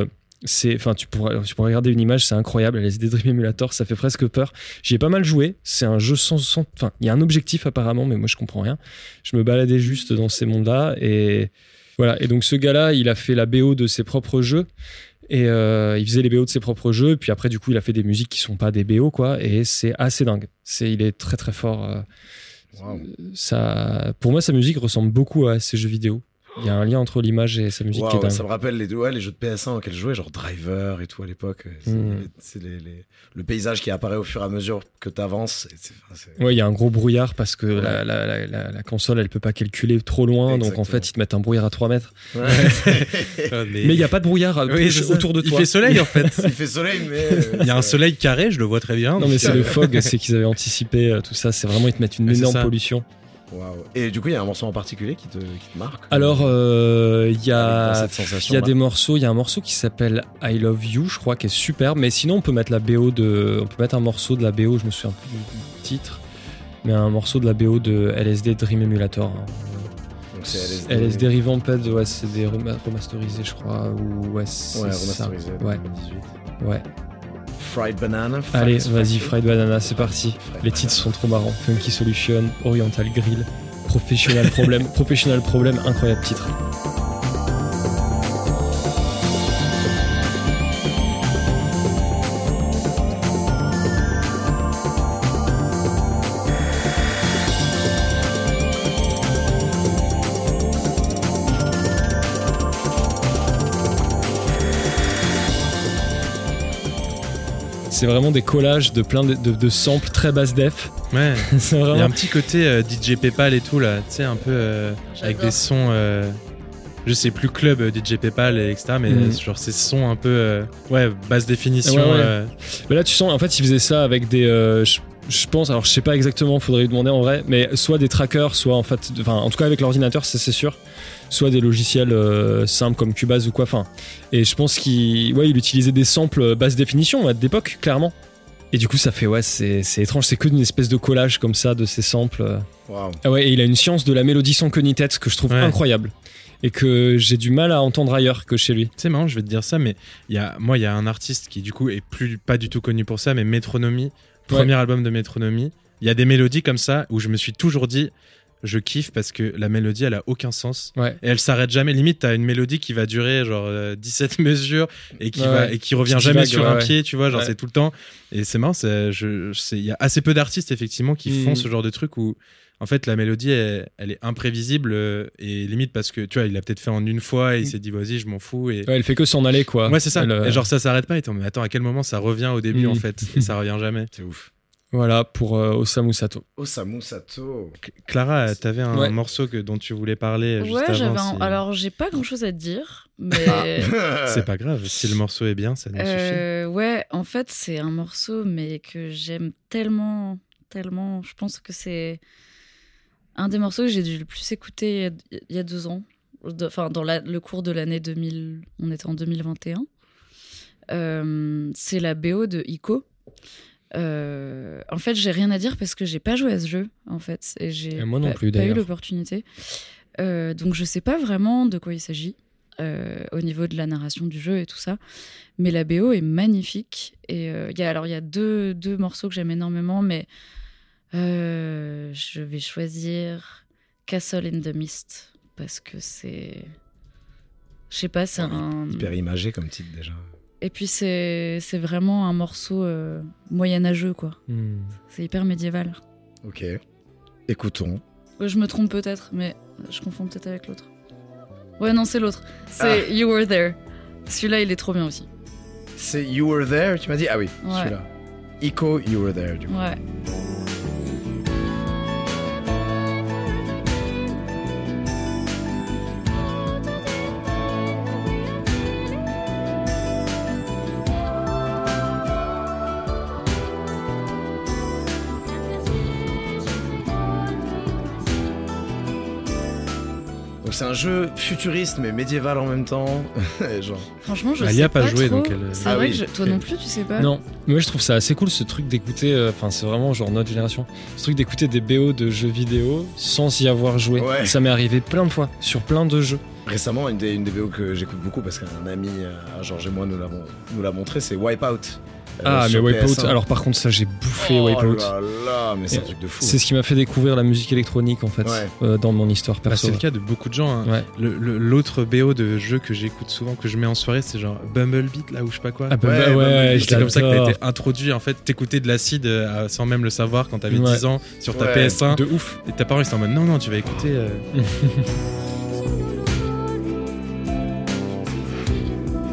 c'est enfin tu pourrais tu pourrais regarder une image c'est incroyable LSD Dream Emulator ça fait presque peur J'y ai pas mal joué. C'est un jeu sans. sans- Enfin, il y a un objectif apparemment, mais moi je comprends rien. Je me baladais juste dans ces mondes-là et voilà. Et donc ce gars-là, il a fait la BO de ses propres jeux et euh, il faisait les BO de ses propres jeux. Et puis après, du coup, il a fait des musiques qui sont pas des BO quoi. Et c'est assez dingue. C'est, il est très très fort. euh, ça, pour moi, sa musique ressemble beaucoup à ses jeux vidéo. Il y a un lien entre l'image et sa musique qui est dingue. ça me rappelle les, ouais, les jeux de PS1 auxquels je jouais, genre Driver et tout à l'époque. C'est Mm. c'est les- les- le paysage qui apparaît au fur et à mesure que tu avances. Ouais, il y a un gros brouillard parce que Ouais. la, la- la- la- la console, elle peut pas calculer trop loin. Donc en fait, ils te mettent un brouillard à 3 mètres. Ah, mais Mais il n'y a pas de brouillard euh, Oui, autour de Il toi. fait soleil en fait. Il fait soleil, mais. euh, Il y a un soleil carré, je le vois très bien. Non, mais c'est euh, le fog, c'est qu'ils avaient anticipé tout ça. C'est vraiment, ils te mettent une c'est énorme pollution. Waouh. Et du coup, il y a un morceau en particulier qui te, qui te marque Alors, euh, il y a, y des morceaux. Il y a un morceau qui s'appelle I Love You, je crois, qui est superbe. Mais sinon, on peut mettre la BO de. On peut mettre un morceau de la BO, je me souviens plus du titre. Mais un morceau de la BO de LSD Dream Emulator. hein. Donc c'est LSD. LSD Revamped, ouais, c'est des rema- remasterisés, je crois. Ou ouais, ça. Ouais, 2018. ouais. Fried Banana. Allez, vas-y, Fried Banana, c'est parti. Fried Les Banana. titres sont trop marrants. Funky Solution, Oriental Grill, Professional Problem, Professional Problem, incroyable titre. C'est vraiment des collages de plein de, de- de samples très basse def. Ouais. C'est Il y a vraiment un petit côté euh, DJ Paypal et tout là, tu sais, un peu euh, avec des sons. euh, je sais plus club euh, DJ Paypal et etc. Mais Mm. genre ces sons un peu. euh, ouais, basse définition. Ouais, ouais. euh, Mais là, tu sens, en fait, ils faisaient ça avec des. euh, je, je pense, alors je sais pas exactement, faudrait lui demander en vrai, mais soit des trackers, soit en fait. Enfin, en tout cas, avec l'ordinateur, ça c'est sûr. Soit des logiciels euh, simples comme Cubase ou quoi. Enfin, et je pense qu'il ouais, il utilisait des samples basse définition d'époque, clairement. Et du coup, ça fait, ouais, c'est c'est étrange, c'est que d'une espèce de collage comme ça de ces samples. euh. Waouh. Ah ouais, et il a une science de la mélodie sans queue ni tête que je trouve Ouais. incroyable. Et que j'ai du mal à entendre ailleurs que chez lui. C'est marrant, je vais te dire ça, mais il y a, moi, il y a un artiste qui, du coup, est plus, pas du tout connu pour ça, mais Métronomie, premier album de Métronomie. Il y a des mélodies comme ça où je me suis toujours dit, je kiffe parce que la mélodie, elle a aucun sens. Ouais. Et elle s'arrête jamais. Limite, t'as une mélodie qui va durer genre euh, 17 mesures et qui, Ouais, va, et qui revient Qui jamais divague, sur ouais, un pied, tu vois, genre c'est tout le temps. Et c'est marrant, il y a assez peu d'artistes effectivement qui font ce genre de truc où en fait la mélodie elle, elle est imprévisible euh, et limite parce que tu vois, il a peut-être fait en une fois et il Mhm. s'est dit vas-y, je m'en fous. Et... Elle fait que s'en aller, quoi. Ouais, c'est ça. Elle, euh, Et genre, ça s'arrête pas. Et mais attends, à quel moment ça revient au début, Mhm. en fait? Et ça revient jamais. C'est ouf. Voilà pour euh, Osamu Sato. Osamu Sato. Clara, t'avais un Ouais. morceau que, dont tu voulais parler juste Ouais, avant. j'avais un- si- Alors, j'ai pas grand chose à te dire, mais. C'est pas grave. Si le morceau est bien, ça nous suffit. Euh, ouais, en fait, c'est un morceau, mais que j'aime tellement, tellement. Je pense que c'est un des morceaux que j'ai dû le plus écouter il y a, il y a deux ans. Enfin, dans la- le cours de l'année 2000, on était en 2021. Euh, c'est la BO de Ico. Euh, en fait, j'ai rien à dire parce que j'ai pas joué à ce jeu, en fait, et j'ai Et moi non pas- plus, pas eu l'opportunité. Euh, donc, je sais pas vraiment de quoi il s'agit euh, au niveau de la narration du jeu et tout ça. Mais la BO est magnifique. Et il y a, alors, il y a deux, deux morceaux que j'aime énormément, mais je vais choisir Castle in the Mist parce que c'est. Je sais pas, c'est un. Hyper imagé comme titre déjà. Et puis c'est c'est vraiment un morceau euh, moyenâgeux, quoi. Hmm. C'est hyper médiéval. Ok. Écoutons. Ouais, Je me trompe peut-être, mais je confonds peut-être avec l'autre. Ouais, non, c'est l'autre. Ah. C'est You Were There. Celui-là, il est trop bien aussi. C'est You Were There, tu m'as dit? Ah oui, Ouais. celui-là. Echo You Were There, du coup. Ouais. C'est un jeu futuriste mais médiéval en même temps. Genre. Franchement, je Bah, sais a pas pas joué, trop. donc elle- C'est Ah vrai oui. que je- toi non plus, tu sais pas. Non, mais moi je trouve ça assez cool ce truc d'écouter, euh, enfin c'est vraiment genre notre génération, ce truc d'écouter des BO de jeux vidéo sans y avoir joué. Ouais. Ça m'est arrivé plein de fois sur plein de jeux. Récemment, une des, une des VO que j'écoute beaucoup parce qu'un ami, euh, Georges et moi, nous l'avons nous l'a montré, c'est Wipeout. Ah mais Wipeout, PS1. alors par contre ça j'ai bouffé oh Wipeout. là là, mais c'est un Et truc de fou. C'est ce qui m'a fait découvrir la musique électronique en fait Ouais. euh, dans mon histoire Bah, perso. c'est le cas de beaucoup de gens. hein. Ouais. Le- le- L'autre BO de jeu que j'écoute souvent, que je mets en soirée, c'est genre Bumblebeat, là où je sais pas quoi. Ah bah, Ouais, C'est comme ça que t'as été introduit. En fait, t'écoutais de l'acide euh, sans même le savoir quand t'avais Ouais. 10 ans sur ta Ouais. PS1. de ouf. Et ta parole, c'était en mode non, non, tu vas écouter. euh,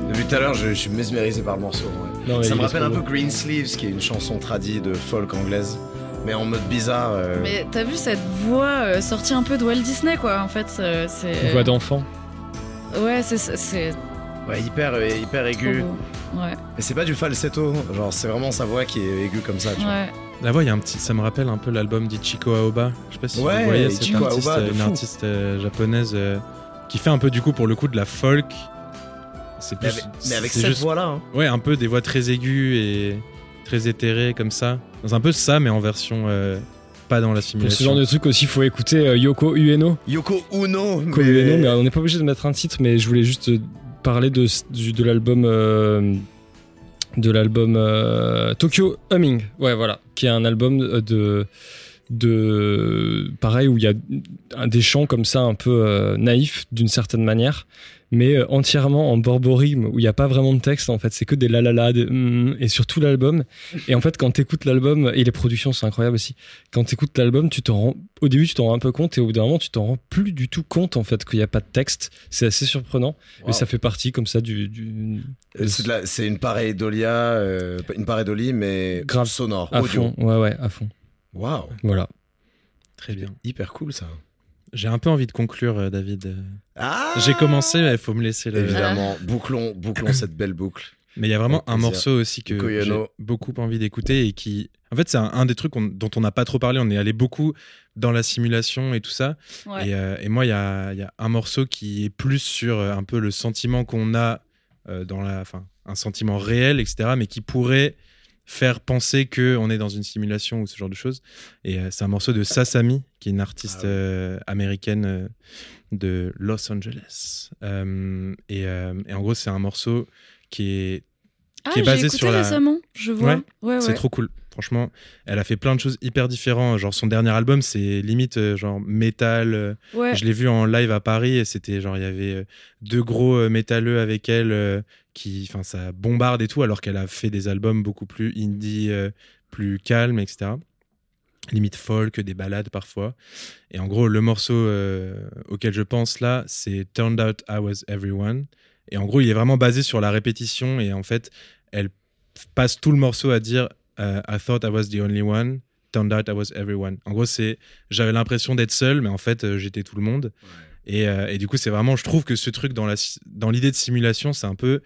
Depuis tout à l'heure, je, je suis mesmérisé par le morceau. ouais. Non, mais Ça me rappelle un peu. Green Sleeves, qui est une chanson tradie de folk anglaise, mais en mode bizarre. euh, Mais t'as vu cette voix euh, sortie un peu de Walt Disney, quoi. En fait, euh, c'est. Une voix d'enfant. Ouais, c'est c'est Ouais, hyper, hyper trop aigu. beau. Ouais, Et c'est pas du falsetto, genre c'est vraiment sa voix qui est aiguë comme ça, tu vois. ouais. La voix, il y a un petit, ça me rappelle un peu l'album d'Ichiko Aoba. Je sais pas si Ouais, vous voyez cette Ichiko artiste, une artiste euh, japonaise euh, qui fait un peu du coup pour le coup de la folk. C'est Mais plus, avec, mais avec c'est cette juste- voix-là, hein. Ouais, un peu des voix très aiguës et très éthérées comme ça. C'est un peu ça, mais en version euh, pas dans la Pour ce simulation. genre de truc aussi, il faut écouter euh, Yoko Ueno. Yoko Uno, Yoko Ueno, mais on n'est pas obligé de mettre un titre, mais je voulais juste euh, parler de, du- de l'album. euh, de l'album euh, Tokyo Humming, ouais voilà, qui est un album euh, de de pareil où il y a des chants comme ça un peu euh, naïfs d'une certaine manière, mais euh, entièrement en borborigme où il n'y a pas vraiment de texte en fait, c'est que des la la la des hum, et sur tout l'album. Et en fait, quand tu écoutes l'album et les productions, c'est incroyable aussi. Quand tu écoutes l'album, tu t'en rends au début, tu t'en rends un peu compte et au bout d'un moment, tu t'en rends plus du tout compte en fait qu'il n'y a pas de texte. C'est assez surprenant, Wow. mais ça fait partie comme ça du, du Euh, C'est une pareidolia, euh, une pareidolie, mais Grave. sonore, à audio. fond. Ouais ouais, à fond. Waouh, Voilà. Très bien. hyper cool ça. J'ai un peu envie de conclure, euh, David. Ah J'ai commencé, mais il faut me laisser le. Évidemment, bouclons, bouclons cette belle boucle. Mais il y a vraiment un morceau aussi que j'ai beaucoup envie d'écouter et qui. En fait, c'est un, un des trucs dont on n'a pas trop parlé. On est allé beaucoup dans la simulation et tout ça. ouais. Et, euh, et moi, il y a, il y a un morceau qui est plus sur euh, un peu le sentiment qu'on a euh, dans la. Enfin, un sentiment réel, etc., mais qui pourrait faire penser qu'on est dans une simulation ou ce genre de choses. Et euh, c'est un morceau de Sasami, qui est une artiste Ah euh, américaine euh, de Los Angeles. Euh, et, euh, et en gros, c'est un morceau qui est Ah, qui est j'ai basé écouté sur la- récemment, je vois. Ouais, Ouais, ouais. c'est trop cool. Franchement, elle a fait plein de choses hyper différentes. Genre, son dernier album, c'est limite euh, genre métal. Ouais. Je l'ai vu en live à Paris et c'était genre, il y avait deux gros euh, métalleux avec elle euh, qui, enfin, ça bombarde et tout, alors qu'elle a fait des albums beaucoup plus indie, euh, plus calmes, etc. Limite folk, des ballades parfois. Et en gros, le morceau euh, auquel je pense là, c'est Turned Out I Was Everyone. Et en gros, il est vraiment basé sur la répétition et en fait, elle passe tout le morceau à dire euh, I thought I was the only one, turned out I was everyone. En gros, c'est j'avais l'impression d'être seul, mais en fait, j'étais tout le monde. Et, euh, et du coup, c'est vraiment, je trouve que ce truc dans si- dans l'idée de simulation, c'est un peu,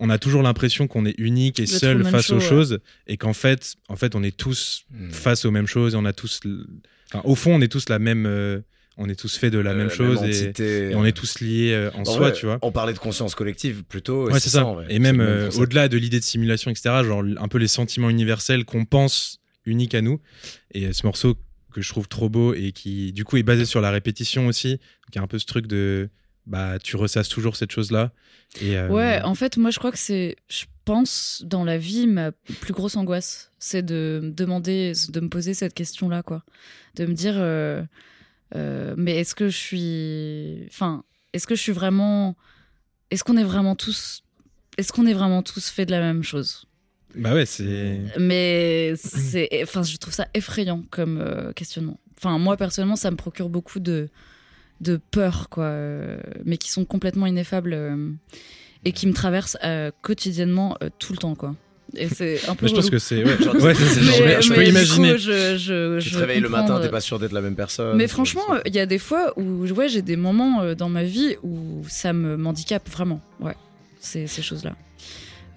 on a toujours l'impression qu'on est unique et Le seul face Show, aux ouais. choses, et qu'en fait, en fait, on est tous Hmm. face aux mêmes choses, et on a tous, enfin, au fond, on est tous la même, euh, on est tous faits de la Euh, même chose, et, entité, et on est tous liés euh, en, soi, tu vois. On parlait de conscience collective plutôt. et Ouais, c'est ça. en vrai. Et même euh, au-delà de l'idée de simulation, etc., genre un peu les sentiments universels qu'on pense uniques à nous. Et ce morceau que je trouve trop beau et qui, du coup, est basé sur la répétition aussi. Donc, il y a un peu ce truc de, bah, tu ressasses toujours cette chose-là. Et, euh, Ouais, en fait, moi, je crois que c'est, je pense, dans la vie, ma plus grosse angoisse, c'est de me demander, de me poser cette question-là, quoi. De me dire, euh, euh, mais est-ce que je suis, enfin, est-ce que je suis vraiment, est-ce qu'on est vraiment tous est-ce qu'on est vraiment tous faits de la même chose? Bah ouais, c'est. Mais c'est, enfin, je trouve ça effrayant comme questionnement. Enfin, moi personnellement, ça me procure beaucoup de de peur, quoi, euh, mais qui sont complètement ineffables euh, et qui me traversent euh, quotidiennement tout le temps, quoi. Et c'est un peu. Mais je pense que c'est. Ouais, Mais- je peux imaginer. coup, je, je, Tu je te réveilles le matin, t'es pas sûr d'être la même personne. Mais franchement, il y a des fois où ouais, j'ai des moments dans ma vie où ça me m'handicape vraiment. Ouais, ces, ces choses-là.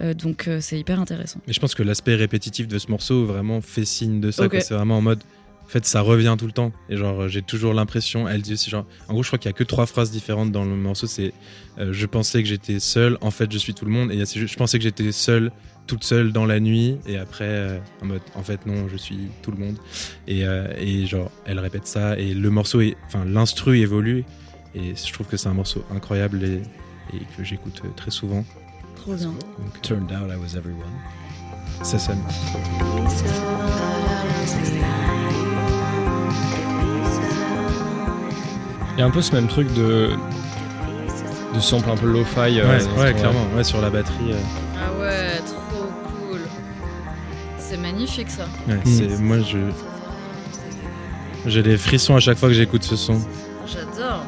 Euh, donc euh, c'est hyper intéressant. Mais je pense que l'aspect répétitif de ce morceau vraiment fait signe de ça. Ok. quoi. C'est vraiment en mode. En fait, ça revient tout le temps. Et genre, j'ai toujours l'impression. Elle dit aussi, genre. En gros, je crois qu'il y a que trois phrases différentes dans le morceau. C'est euh, Je pensais que j'étais seule. En fait, je suis tout le monde. Et je pensais que j'étais seule, toute seule dans la nuit. Et après, euh, en mode En fait, non, je suis tout le monde. Et, euh, et genre, elle répète ça. Et le morceau, est, enfin, l'instru évolue. Et je trouve que c'est un morceau incroyable et, et que j'écoute très souvent. Trop bien. Donc, Turned out I was everyone. ça, ça Il y a un peu ce même truc de de sample un peu lo-fi. euh, Ouais, clairement. Ouais, sur la batterie. euh, Ah ouais, trop cool. C'est magnifique ça. Ouais, c'est moi je j'ai des frissons à chaque fois que j'écoute ce son. J'adore.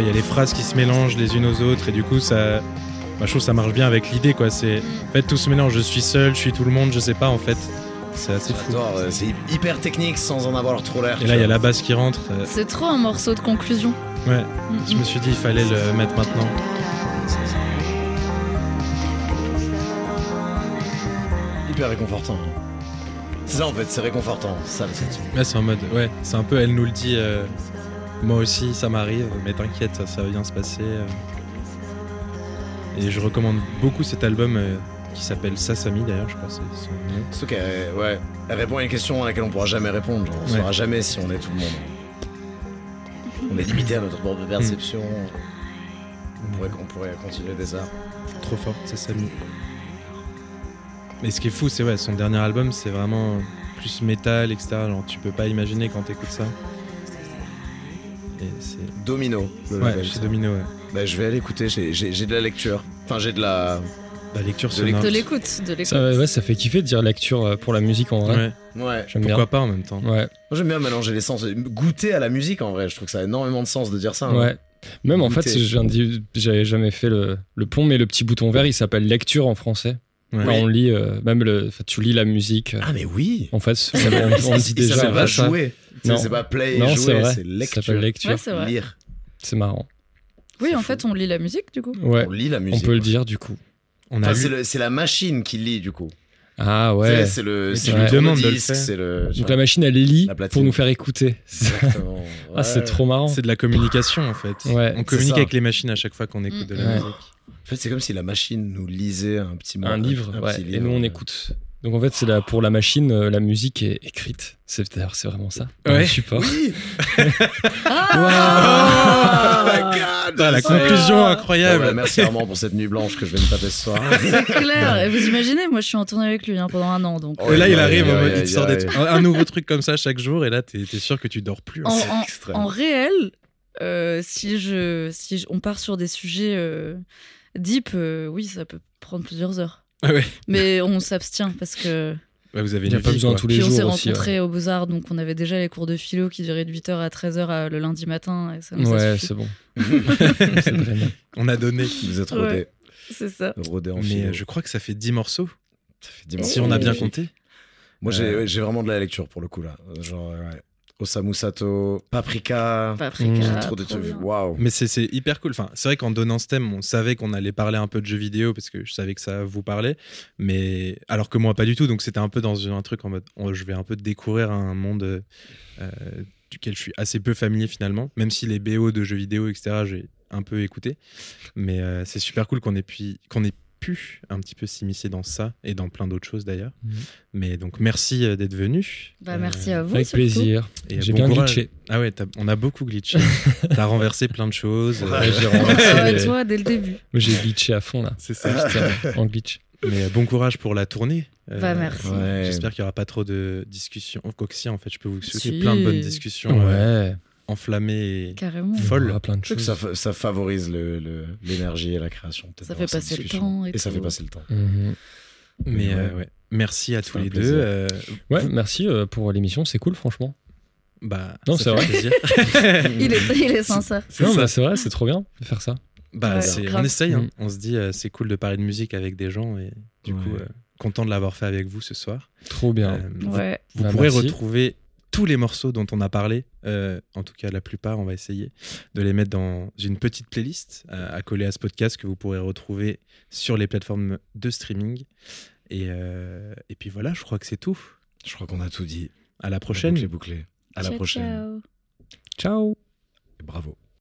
Il y a les phrases qui se mélangent les unes aux autres et du coup ça bah, je trouve que ça marche bien avec l'idée quoi, c'est en fait tout se mélange, je suis seul, je suis tout le monde, je sais pas en fait. C'est assez fou. Euh, c'est hyper technique sans en avoir trop l'air. Et là il y a la basse qui rentre. euh, C'est trop un morceau de conclusion. ouais, Mm, je mm. me suis dit il fallait le mettre maintenant. hyper réconfortant. C'est ça en fait, c'est réconfortant. C'est ça le sens. Là c'est en mode ouais, c'est un peu elle nous le dit euh, moi aussi ça m'arrive mais t'inquiète ça, ça va bien se passer. euh. Et je recommande beaucoup cet album euh, qui s'appelle Sasami d'ailleurs, je crois que c'est son nom. Surtout qu'elle ouais, elle répond à une question à laquelle on pourra jamais répondre. Genre, on Ouais. saura jamais si on est tout le monde. On est limité à notre propre perception. On, pourrait, on pourrait continuer des heures. trop forte, c'est Samy. Mais ce qui est fou, c'est ouais, son dernier album, c'est vraiment plus métal, etc. Genre, tu peux pas imaginer quand t'écoutes ça. Et c'est. Domino, le Ouais, label, chez ça. Domino, ouais. Bah, je vais aller écouter, j'ai- j'ai j'ai de la lecture. Enfin, j'ai de la. La lecture De sonore. De l'écoute, de l'écoute. Ça, ouais, ça fait kiffer de dire lecture euh, pour la musique en vrai. Ouais, Ouais. J'aime pourquoi bien. pas en même temps. Ouais, Moi, j'aime bien mélanger les sens. Goûter à la musique, en vrai, je trouve que ça a énormément de sens de dire ça. hein. ouais. Même en fait, je viens de dire- j'avais jamais fait le, le pont, mais le petit bouton vert, il s'appelle lecture en français. Ouais. Quand on lit, euh, même le, tu lis la musique. euh, Ah, mais oui! En fait, ça, on, on dit Ça déjà. ça. jouer. Tu sais, Non. C'est pas play Non, c'est jouer, vrai. c'est Ça lecture. s'appelle lecture. Ouais. Lire. C'est marrant. Oui, en fou. fait, on lit la musique du coup. Ouais, On lit la on musique. peut le dire du coup. On a Enfin, lu- c'est le- c'est la machine qui lit, du coup. Ah ouais. C'est le. Tu le lui demandes de le faire. Donc la machine, elle lit pour nous faire écouter. Exactement. ah, c'est trop marrant. C'est de la communication en fait. Ouais, on communique ça. avec les machines à chaque fois qu'on écoute de la musique. En fait, c'est comme si la machine nous lisait un petit mot. Un livre, un ouais, petit et nous on écoute. Donc en fait, c'est là pour la machine, euh, la musique est écrite. C'est d'ailleurs, c'est vraiment ça. Ouais. Le support. Oui! Ah Oh my god! Putain, la conclusion Bon, incroyable. bah, merci Armand pour cette nuit blanche que je vais me taper ce soir. C'est clair. Et vous imaginez, moi je suis en tournée avec lui hein, pendant un an donc. Oh, et là, il arrive, il te sort des un, nouveau truc comme ça chaque jour, et là, t'es sûr que tu dors plus. En, hein. en- extrême. en réel, euh, si, je, si je- on part sur des sujets euh, deep, euh, oui, ça peut prendre plusieurs heures. Ah ouais. Mais on s'abstient parce que. Ouais, vous avez Il n'y a une pas besoin quoi. tous les Puis on s'est jours rencontrés au Beaux-Arts, donc on avait déjà les cours de philo qui duraient de 8h à 13h le lundi matin. Et ça, Ouais, c'est bon. On a donné. Vous êtes rodés. Ouais. c'est ça. Rodés en Mais philo. euh, je crois que ça fait 10 morceaux, Ça fait dix si morceaux. on a bien compté. Moi, j'ai Euh, vraiment de la lecture pour le coup là. Euh, Genre, ouais. Osamu Sato, Paprika. Paprika. Mmh. J'ai trop de trucs. Waouh. Mais c'est c'est hyper cool. Enfin, c'est vrai qu'en donnant ce thème, on savait qu'on allait parler un peu de jeux vidéo parce que je savais que ça vous parlait. Mais alors que moi, pas du tout. Donc c'était un peu dans un truc en mode oh, je vais un peu découvrir un monde euh, duquel je suis assez peu familier finalement. Même si les BO de jeux vidéo, etc., j'ai un peu écouté. Mais euh, c'est super cool qu'on ait, pu, qu'on ait pu un petit peu s'immiscer dans ça et dans plein d'autres choses d'ailleurs. Mhm. Mais donc merci euh, d'être venu. Bah, Euh, merci à vous. Avec surtout. plaisir. et J'ai bon bien courage. glitché. Ah ouais, t'as- on a beaucoup glitché. T'as renversé plein de choses. euh, Ouais, j'ai renversé ouais, toi, dès le début. J'ai glitché à fond là. c'est ça. J'étais en glitch. Mais euh, bon courage pour la tournée. Euh, Bah, merci. Ouais. J'espère qu'il n'y aura pas trop de discussions. Oh, si, en fait, je peux vous souhaiter Si. plein de bonnes discussions euh, Ouais. enflammées. Et... Carrément. Folle. Ah, plein de Je trouve que choses. ça, ça favorise le- le- l'énergie et la création. Ça fait passer le temps et Et ça fait passer le temps. Mais Ouais. euh, ouais. merci à tous les plaisir. deux. euh, Ouais, merci euh, pour l'émission, c'est cool franchement. bah, Non, c'est plaisir. Il est, il est sincère. C'est Non, bah, c'est vrai, c'est trop bien de faire ça. Bah, Ouais, c'est- on essaye. hein. Mm. On se dit, euh, c'est cool de parler de musique avec des gens. Et du Ouais. coup, euh, content de l'avoir fait avec vous ce soir. Trop bien. Euh, vous- Ouais. Vous Bah, pourrez merci. retrouver tous les morceaux dont on a parlé, euh, en tout cas la plupart, on va essayer de les mettre dans une petite playlist euh, à coller à ce podcast que vous pourrez retrouver sur les plateformes de streaming. Et, euh, et puis voilà, je crois que c'est tout. Je crois qu'on a tout dit. À la prochaine. J'ai bouclé. À la Ciao, prochaine. ciao. Ciao. Et bravo.